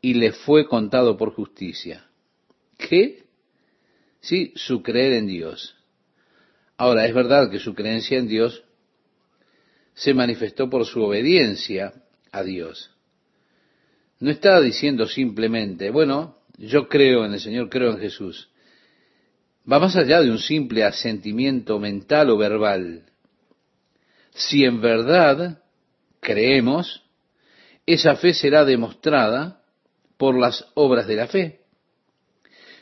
y le fue contado por justicia. ¿Qué? Sí, su creer en Dios. Ahora, es verdad que su creencia en Dios se manifestó por su obediencia a Dios. No está diciendo simplemente, bueno, yo creo en el Señor, creo en Jesús. Va más allá de un simple asentimiento mental o verbal. Si en verdad creemos, esa fe será demostrada por las obras de la fe.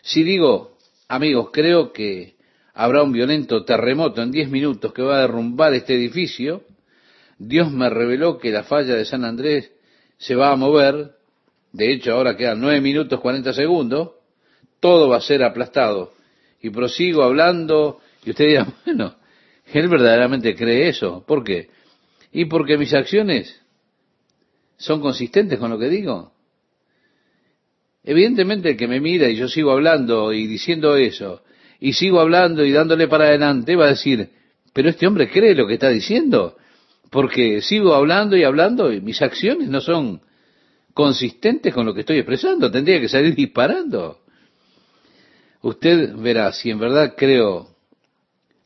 Si digo, amigos, creo que habrá un violento terremoto en diez minutos que va a derrumbar este edificio, Dios me reveló que la falla de San Andrés se va a mover, de hecho ahora quedan nueve minutos cuarenta segundos, todo va a ser aplastado. Y prosigo hablando, y usted dirá, bueno, él verdaderamente cree eso. ¿Por qué? Y porque mis acciones son consistentes con lo que digo. Evidentemente el que me mira y yo sigo hablando y diciendo eso, y sigo hablando y dándole para adelante, va a decir, pero este hombre cree lo que está diciendo porque sigo hablando y hablando y mis acciones no son consistentes con lo que estoy expresando, tendría que salir disparando. Usted verá, si en verdad creo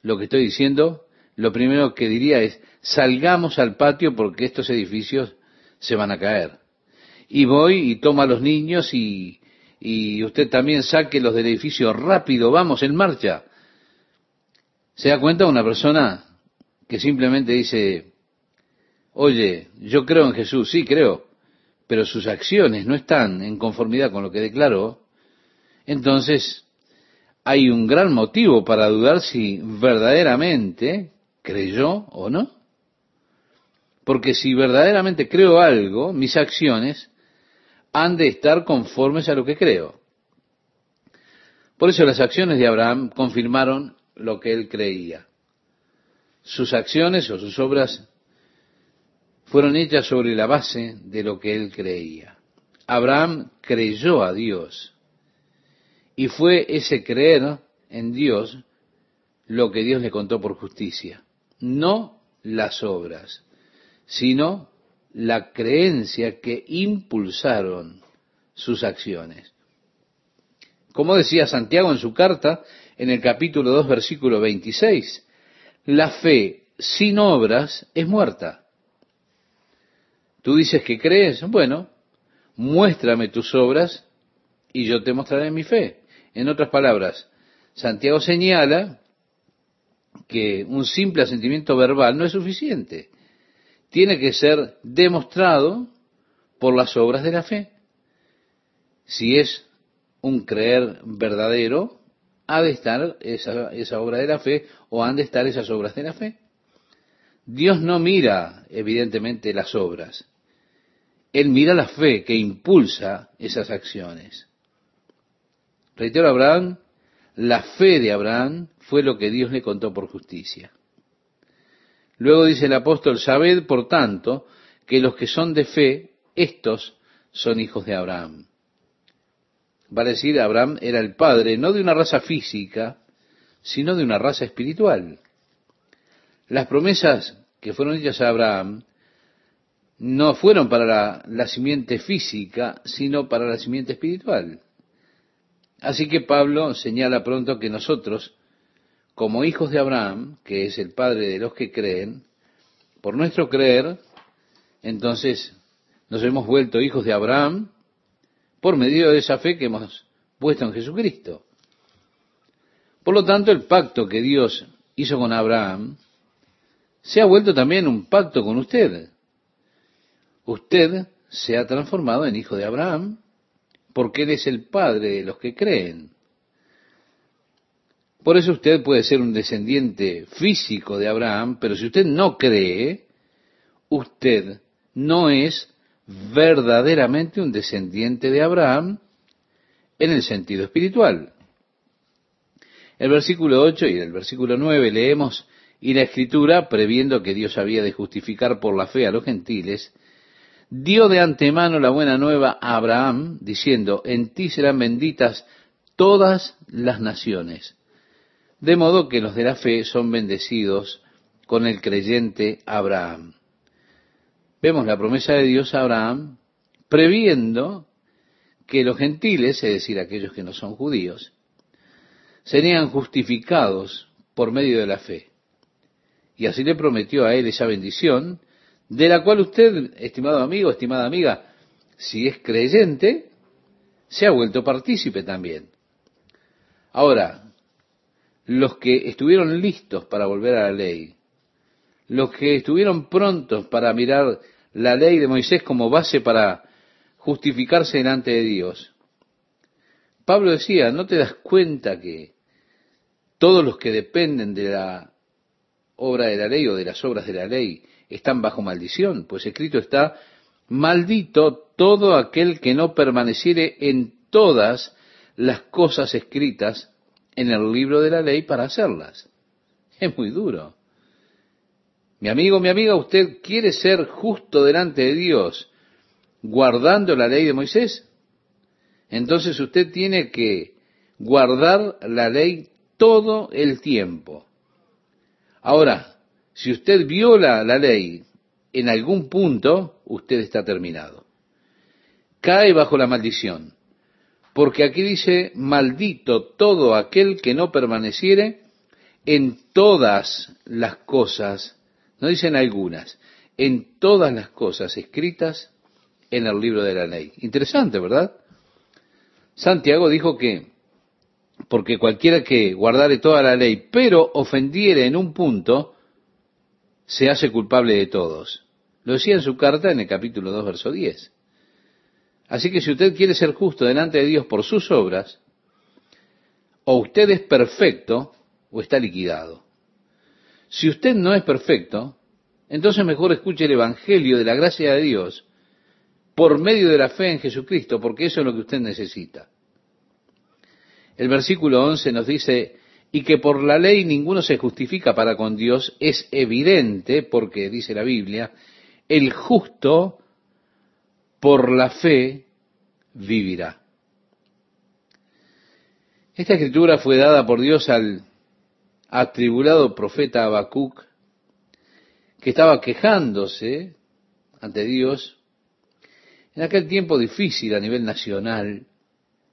lo que estoy diciendo, lo primero que diría es, salgamos al patio porque estos edificios se van a caer. Y voy y tomo a los niños y, y usted también saque los del edificio rápido, vamos en marcha. ¿Se da cuenta una persona que simplemente dice, oye, yo creo en Jesús, sí creo, pero sus acciones no están en conformidad con lo que declaró, entonces hay un gran motivo para dudar si verdaderamente creyó o no. Porque si verdaderamente creo algo, mis acciones han de estar conformes a lo que creo. Por eso las acciones de Abraham confirmaron lo que él creía. Sus acciones o sus obras fueron hechas sobre la base de lo que él creía. Abraham creyó a Dios y fue ese creer en Dios lo que Dios le contó por justicia. No las obras, sino la creencia que impulsaron sus acciones. Como decía Santiago en su carta, en el capítulo 2, versículo 26, la fe sin obras es muerta. Tú dices que crees, bueno, muéstrame tus obras y yo te mostraré mi fe. En otras palabras, Santiago señala que un simple asentimiento verbal no es suficiente. Tiene que ser demostrado por las obras de la fe. Si es un creer verdadero, ha de estar esa, esa obra de la fe o han de estar esas obras de la fe. Dios no mira, evidentemente, las obras. Él mira la fe que impulsa esas acciones. Reitero, Abraham, la fe de Abraham fue lo que Dios le contó por justicia. Luego dice el apóstol, sabed, por tanto, que los que son de fe, estos son hijos de Abraham. Vale decir, Abraham era el padre no de una raza física, sino de una raza espiritual. Las promesas que fueron hechas a Abraham no fueron para la, simiente física, sino para la simiente espiritual. Así que Pablo señala pronto que nosotros, como hijos de Abraham, que es el padre de los que creen, por nuestro creer, entonces nos hemos vuelto hijos de Abraham por medio de esa fe que hemos puesto en Jesucristo. Por lo tanto, el pacto que Dios hizo con Abraham se ha vuelto también un pacto con usted usted se ha transformado en hijo de Abraham, porque Él es el Padre de los que creen. Por eso usted puede ser un descendiente físico de Abraham, pero si usted no cree, usted no es verdaderamente un descendiente de Abraham en el sentido espiritual. El versículo 8 y el versículo 9 leemos, y la escritura, previendo que Dios había de justificar por la fe a los gentiles, dio de antemano la buena nueva a Abraham, diciendo, en ti serán benditas todas las naciones. De modo que los de la fe son bendecidos con el creyente Abraham. Vemos la promesa de Dios a Abraham, previendo que los gentiles, es decir, aquellos que no son judíos, serían justificados por medio de la fe. Y así le prometió a él esa bendición, de la cual usted, estimado amigo, estimada amiga, si es creyente, se ha vuelto partícipe también. Ahora, los que estuvieron listos para volver a la ley, los que estuvieron prontos para mirar la ley de Moisés como base para justificarse delante de Dios. Pablo decía, ¿no te das cuenta que todos los que dependen de la obra de la ley o de las obras de la ley están bajo maldición? Pues escrito está, maldito todo aquel que no permaneciere en todas las cosas escritas en el libro de la ley para hacerlas. Es muy duro. Mi amigo, mi amiga, ¿usted quiere ser justo delante de Dios guardando la ley de Moisés? Entonces usted tiene que guardar la ley todo el tiempo. Ahora, si usted viola la ley en algún punto, usted está terminado. Cae bajo la maldición. Porque aquí dice, maldito todo aquel que no permaneciere en todas las cosas no dicen algunas, en todas las cosas escritas en el libro de la ley. Interesante, ¿verdad? Santiago dijo que, porque cualquiera que guardare toda la ley, pero ofendiere en un punto, se hace culpable de todos. Lo decía en su carta en el capítulo 2, verso 10. Así que si usted quiere ser justo delante de Dios por sus obras, o usted es perfecto o está liquidado. Si usted no es perfecto, entonces mejor escuche el Evangelio de la gracia de Dios por medio de la fe en Jesucristo, porque eso es lo que usted necesita. El versículo 11 nos dice, y que por la ley ninguno se justifica para con Dios, es evidente, porque dice la Biblia, el justo por la fe vivirá. Esta escritura fue dada por Dios al atribulado profeta Habacuc, que estaba quejándose ante Dios en aquel tiempo difícil a nivel nacional.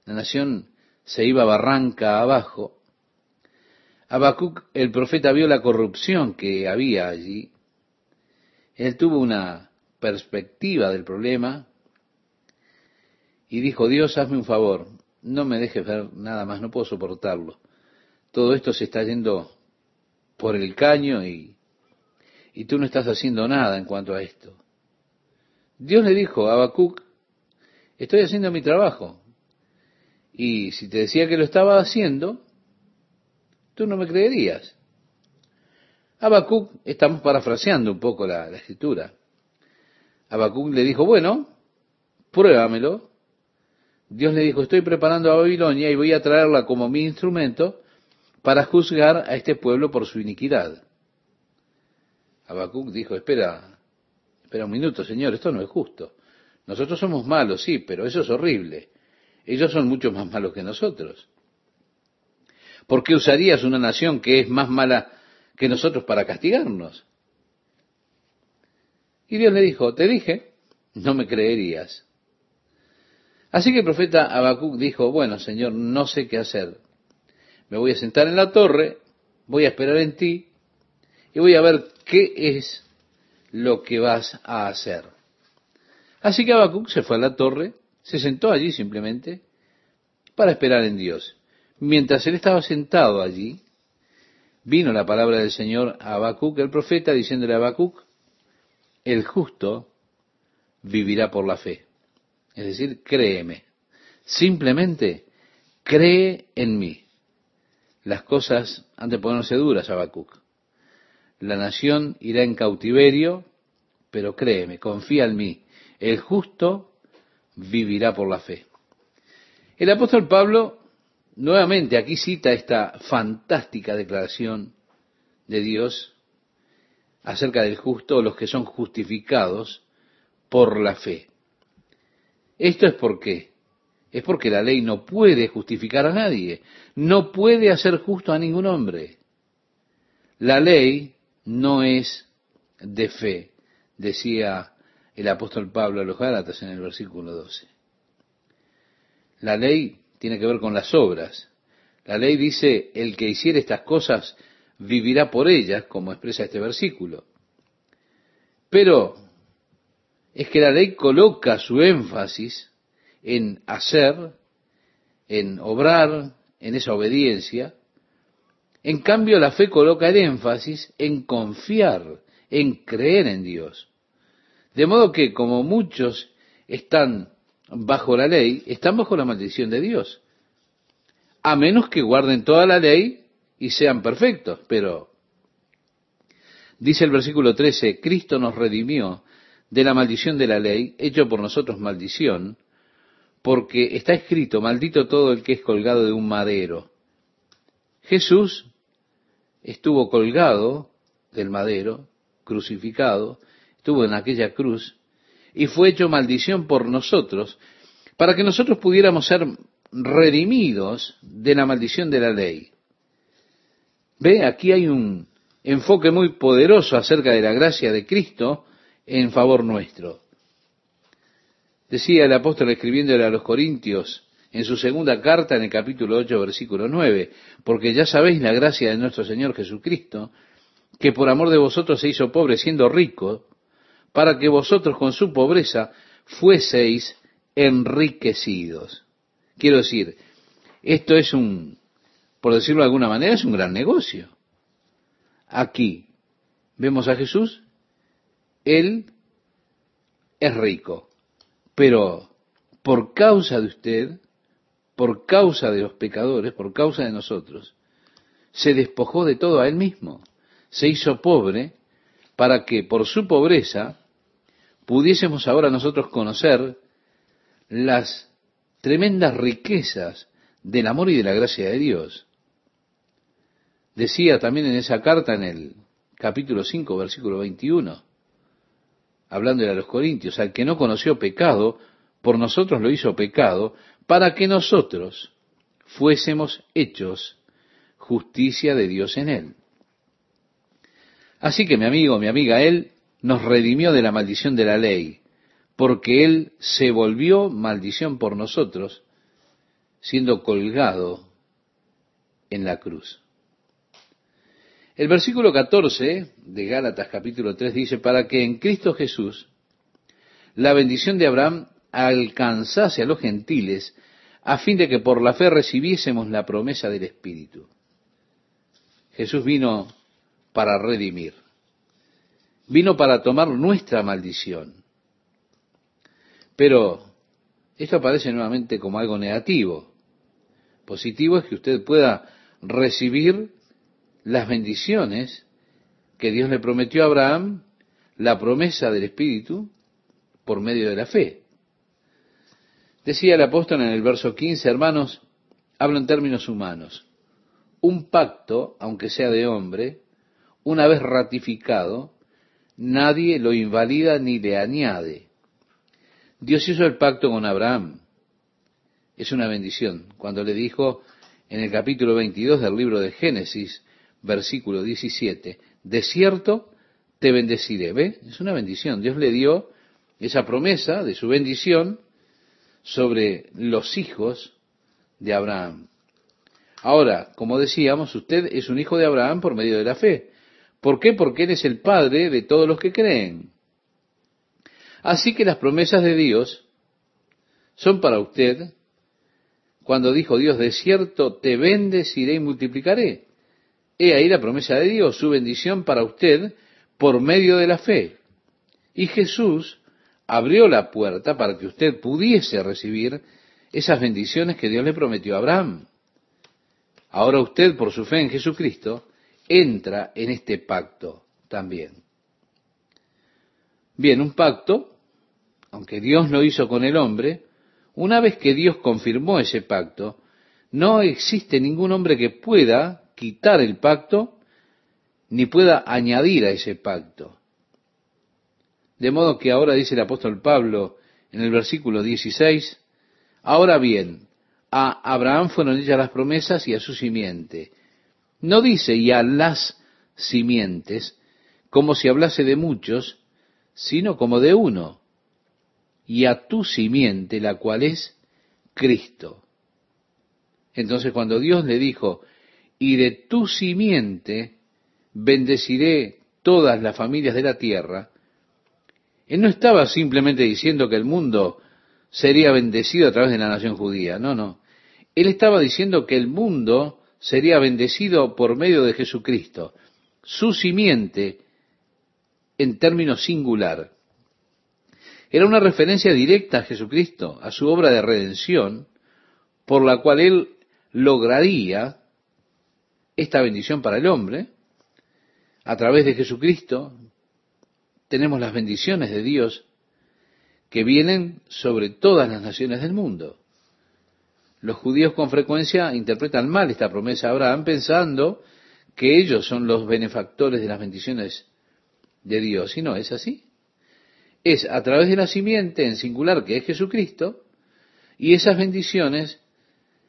La nación se iba barranca abajo. Habacuc, el profeta, vio la corrupción que había allí. Él tuvo una perspectiva del problema y dijo, Dios, hazme un favor, no me dejes ver nada más, no puedo soportarlo todo esto se está yendo por el caño y, y tú no estás haciendo nada en cuanto a esto. Dios le dijo a Habacuc, estoy haciendo mi trabajo. Y si te decía que lo estaba haciendo, tú no me creerías. Habacuc, estamos parafraseando un poco la, escritura. Habacuc le dijo, bueno, pruébamelo. Dios le dijo, estoy preparando a Babilonia y voy a traerla como mi instrumento para juzgar a este pueblo por su iniquidad. Habacuc dijo, espera, espera un minuto, Señor, esto no es justo. Nosotros somos malos, sí, pero eso es horrible. Ellos son mucho más malos que nosotros. ¿Por qué usarías una nación que es más mala que nosotros para castigarnos? Y Dios le dijo, te dije, no me creerías. Así que el profeta Habacuc dijo, bueno, Señor, no sé qué hacer me voy a sentar en la torre, voy a esperar en ti y voy a ver qué es lo que vas a hacer. Así que Habacuc se fue a la torre, se sentó allí simplemente para esperar en Dios. Mientras él estaba sentado allí, vino la palabra del Señor a Habacuc, el profeta, diciéndole a Habacuc, el justo vivirá por la fe. Es decir, créeme. Simplemente cree en mí las cosas han de ponerse duras, Habacuc. La nación irá en cautiverio, pero créeme, confía en mí, el justo vivirá por la fe. El apóstol Pablo nuevamente aquí cita esta fantástica declaración de Dios acerca del justo, los que son justificados por la fe. Esto es porque es porque la ley no puede justificar a nadie, no puede hacer justo a ningún hombre. La ley no es de fe, decía el apóstol Pablo a los Gálatas en el versículo 12. La ley tiene que ver con las obras. La ley dice, el que hiciere estas cosas vivirá por ellas, como expresa este versículo. Pero es que la ley coloca su énfasis en hacer, en obrar, en esa obediencia. En cambio, la fe coloca el énfasis en confiar, en creer en Dios. De modo que, como muchos están bajo la ley, están bajo la maldición de Dios. A menos que guarden toda la ley y sean perfectos. Pero, dice el versículo 13, Cristo nos redimió de la maldición de la ley, hecho por nosotros maldición, porque está escrito, maldito todo el que es colgado de un madero. Jesús estuvo colgado del madero, crucificado, estuvo en aquella cruz, y fue hecho maldición por nosotros, para que nosotros pudiéramos ser redimidos de la maldición de la ley. Ve, aquí hay un enfoque muy poderoso acerca de la gracia de Cristo en favor nuestro. Decía el apóstol escribiéndole a los Corintios en su segunda carta en el capítulo 8 versículo 9, porque ya sabéis la gracia de nuestro Señor Jesucristo, que por amor de vosotros se hizo pobre siendo rico, para que vosotros con su pobreza fueseis enriquecidos. Quiero decir, esto es un, por decirlo de alguna manera, es un gran negocio. Aquí vemos a Jesús, Él es rico, pero por causa de usted, por causa de los pecadores, por causa de nosotros, se despojó de todo a Él mismo, se hizo pobre para que por su pobreza pudiésemos ahora nosotros conocer las tremendas riquezas del amor y de la gracia de Dios. Decía también en esa carta en el capítulo 5, versículo 21, hablando a los Corintios, al que no conoció pecado, por nosotros lo hizo pecado, para que nosotros fuésemos hechos justicia de Dios en él. Así que mi amigo, mi amiga, Él nos redimió de la maldición de la ley, porque Él se volvió maldición por nosotros, siendo colgado en la cruz. El versículo 14 de Gálatas capítulo 3 dice, para que en Cristo Jesús la bendición de Abraham alcanzase a los gentiles, a fin de que por la fe recibiésemos la promesa del Espíritu. Jesús vino para redimir. Vino para tomar nuestra maldición. Pero esto aparece nuevamente como algo negativo. Positivo es que usted pueda recibir las bendiciones que Dios le prometió a Abraham, la promesa del Espíritu, por medio de la fe. Decía el apóstol en el verso 15, hermanos, hablo en términos humanos. Un pacto, aunque sea de hombre, una vez ratificado, nadie lo invalida ni le añade. Dios hizo el pacto con Abraham. Es una bendición. Cuando le dijo en el capítulo 22 del libro de Génesis, versículo 17, de cierto te bendeciré. ¿Ve? Es una bendición. Dios le dio esa promesa de su bendición sobre los hijos de Abraham. Ahora, como decíamos, usted es un hijo de Abraham por medio de la fe. ¿Por qué? Porque Él es el Padre de todos los que creen. Así que las promesas de Dios son para usted cuando dijo Dios, de cierto te bendeciré y multiplicaré. He ahí la promesa de Dios, su bendición para usted por medio de la fe. Y Jesús abrió la puerta para que usted pudiese recibir esas bendiciones que Dios le prometió a Abraham. Ahora usted, por su fe en Jesucristo, entra en este pacto también. Bien, un pacto, aunque Dios lo hizo con el hombre, una vez que Dios confirmó ese pacto, no existe ningún hombre que pueda quitar el pacto ni pueda añadir a ese pacto. De modo que ahora dice el apóstol Pablo en el versículo 16, ahora bien, a Abraham fueron hechas las promesas y a su simiente. No dice y a las simientes, como si hablase de muchos, sino como de uno, y a tu simiente, la cual es Cristo. Entonces cuando Dios le dijo, y de tu simiente bendeciré todas las familias de la tierra, él no estaba simplemente diciendo que el mundo sería bendecido a través de la nación judía, no, no. Él estaba diciendo que el mundo sería bendecido por medio de Jesucristo, su simiente en términos singular. Era una referencia directa a Jesucristo, a su obra de redención, por la cual él lograría esta bendición para el hombre. A través de Jesucristo tenemos las bendiciones de Dios que vienen sobre todas las naciones del mundo. Los judíos con frecuencia interpretan mal esta promesa a Abraham pensando que ellos son los benefactores de las bendiciones de Dios. Y no es así. Es a través de la simiente en singular que es Jesucristo, y esas bendiciones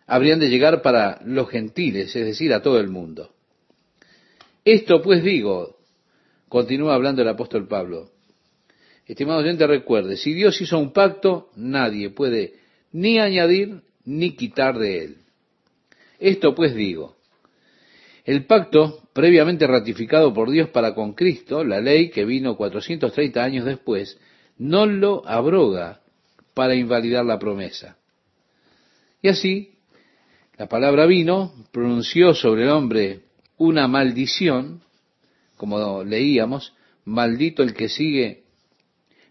habrían de llegar para los gentiles, es decir, a todo el mundo. Esto pues digo, continúa hablando el apóstol Pablo, estimado oyente, recuerde, si Dios hizo un pacto, nadie puede ni añadir ni quitar de él. Esto pues digo, el pacto previamente ratificado por Dios para con Cristo, la ley que vino 430 años después, no lo abroga para invalidar la promesa. Y así, la palabra vino, pronunció sobre el hombre una maldición, como leíamos, maldito el que sigue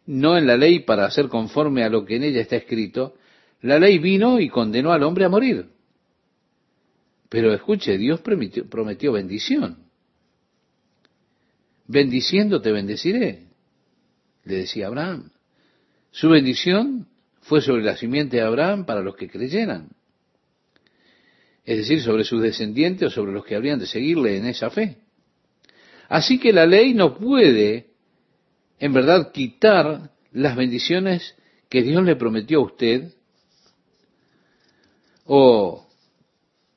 no en la ley para hacer conforme a lo que en ella está escrito, la ley vino y condenó al hombre a morir. Pero escuche, Dios prometió, bendición. Bendiciendo te bendeciré, le decía Abraham. Su bendición fue sobre la simiente de Abraham para los que creyeran. Es decir, sobre sus descendientes o sobre los que habrían de seguirle en esa fe. Así que la ley no puede, en verdad, quitar las bendiciones que Dios le prometió a usted o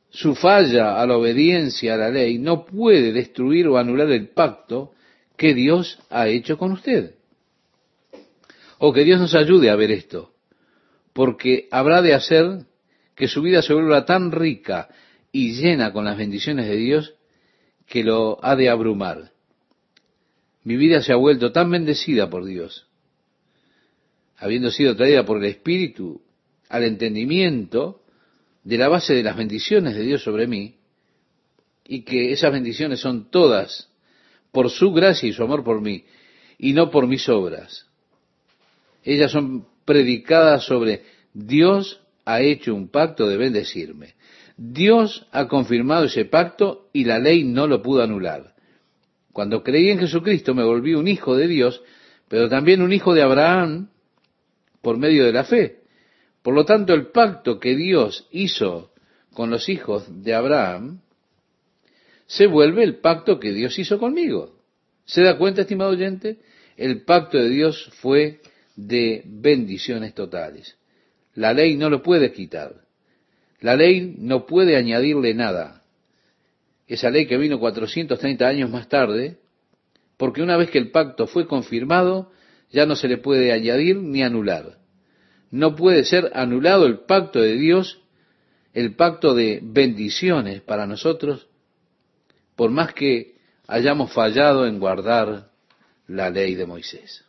su falla a la obediencia a la ley no puede destruir o anular el pacto que Dios ha hecho con usted. O que Dios nos ayude a ver esto, porque habrá de hacer que su vida se vuelva tan rica y llena con las bendiciones de Dios que lo ha de abrumar. Mi vida se ha vuelto tan bendecida por Dios, habiendo sido traída por el Espíritu al entendimiento de la base de las bendiciones de Dios sobre mí, y que esas bendiciones son todas por su gracia y su amor por mí, y no por mis obras. Ellas son predicadas sobre Dios ha hecho un pacto de bendecirme. Dios ha confirmado ese pacto y la ley no lo pudo anular. Cuando creí en Jesucristo me volví un hijo de Dios, pero también un hijo de Abraham por medio de la fe. Por lo tanto, el pacto que Dios hizo con los hijos de Abraham se vuelve el pacto que Dios hizo conmigo. ¿Se da cuenta, estimado oyente? El pacto de Dios fue de bendiciones totales. La ley no lo puede quitar. La ley no puede añadirle nada. Esa ley que vino 430 años más tarde, porque una vez que el pacto fue confirmado, ya no se le puede añadir ni anular no puede ser anulado el pacto de Dios, el pacto de bendiciones para nosotros, por más que hayamos fallado en guardar la ley de Moisés.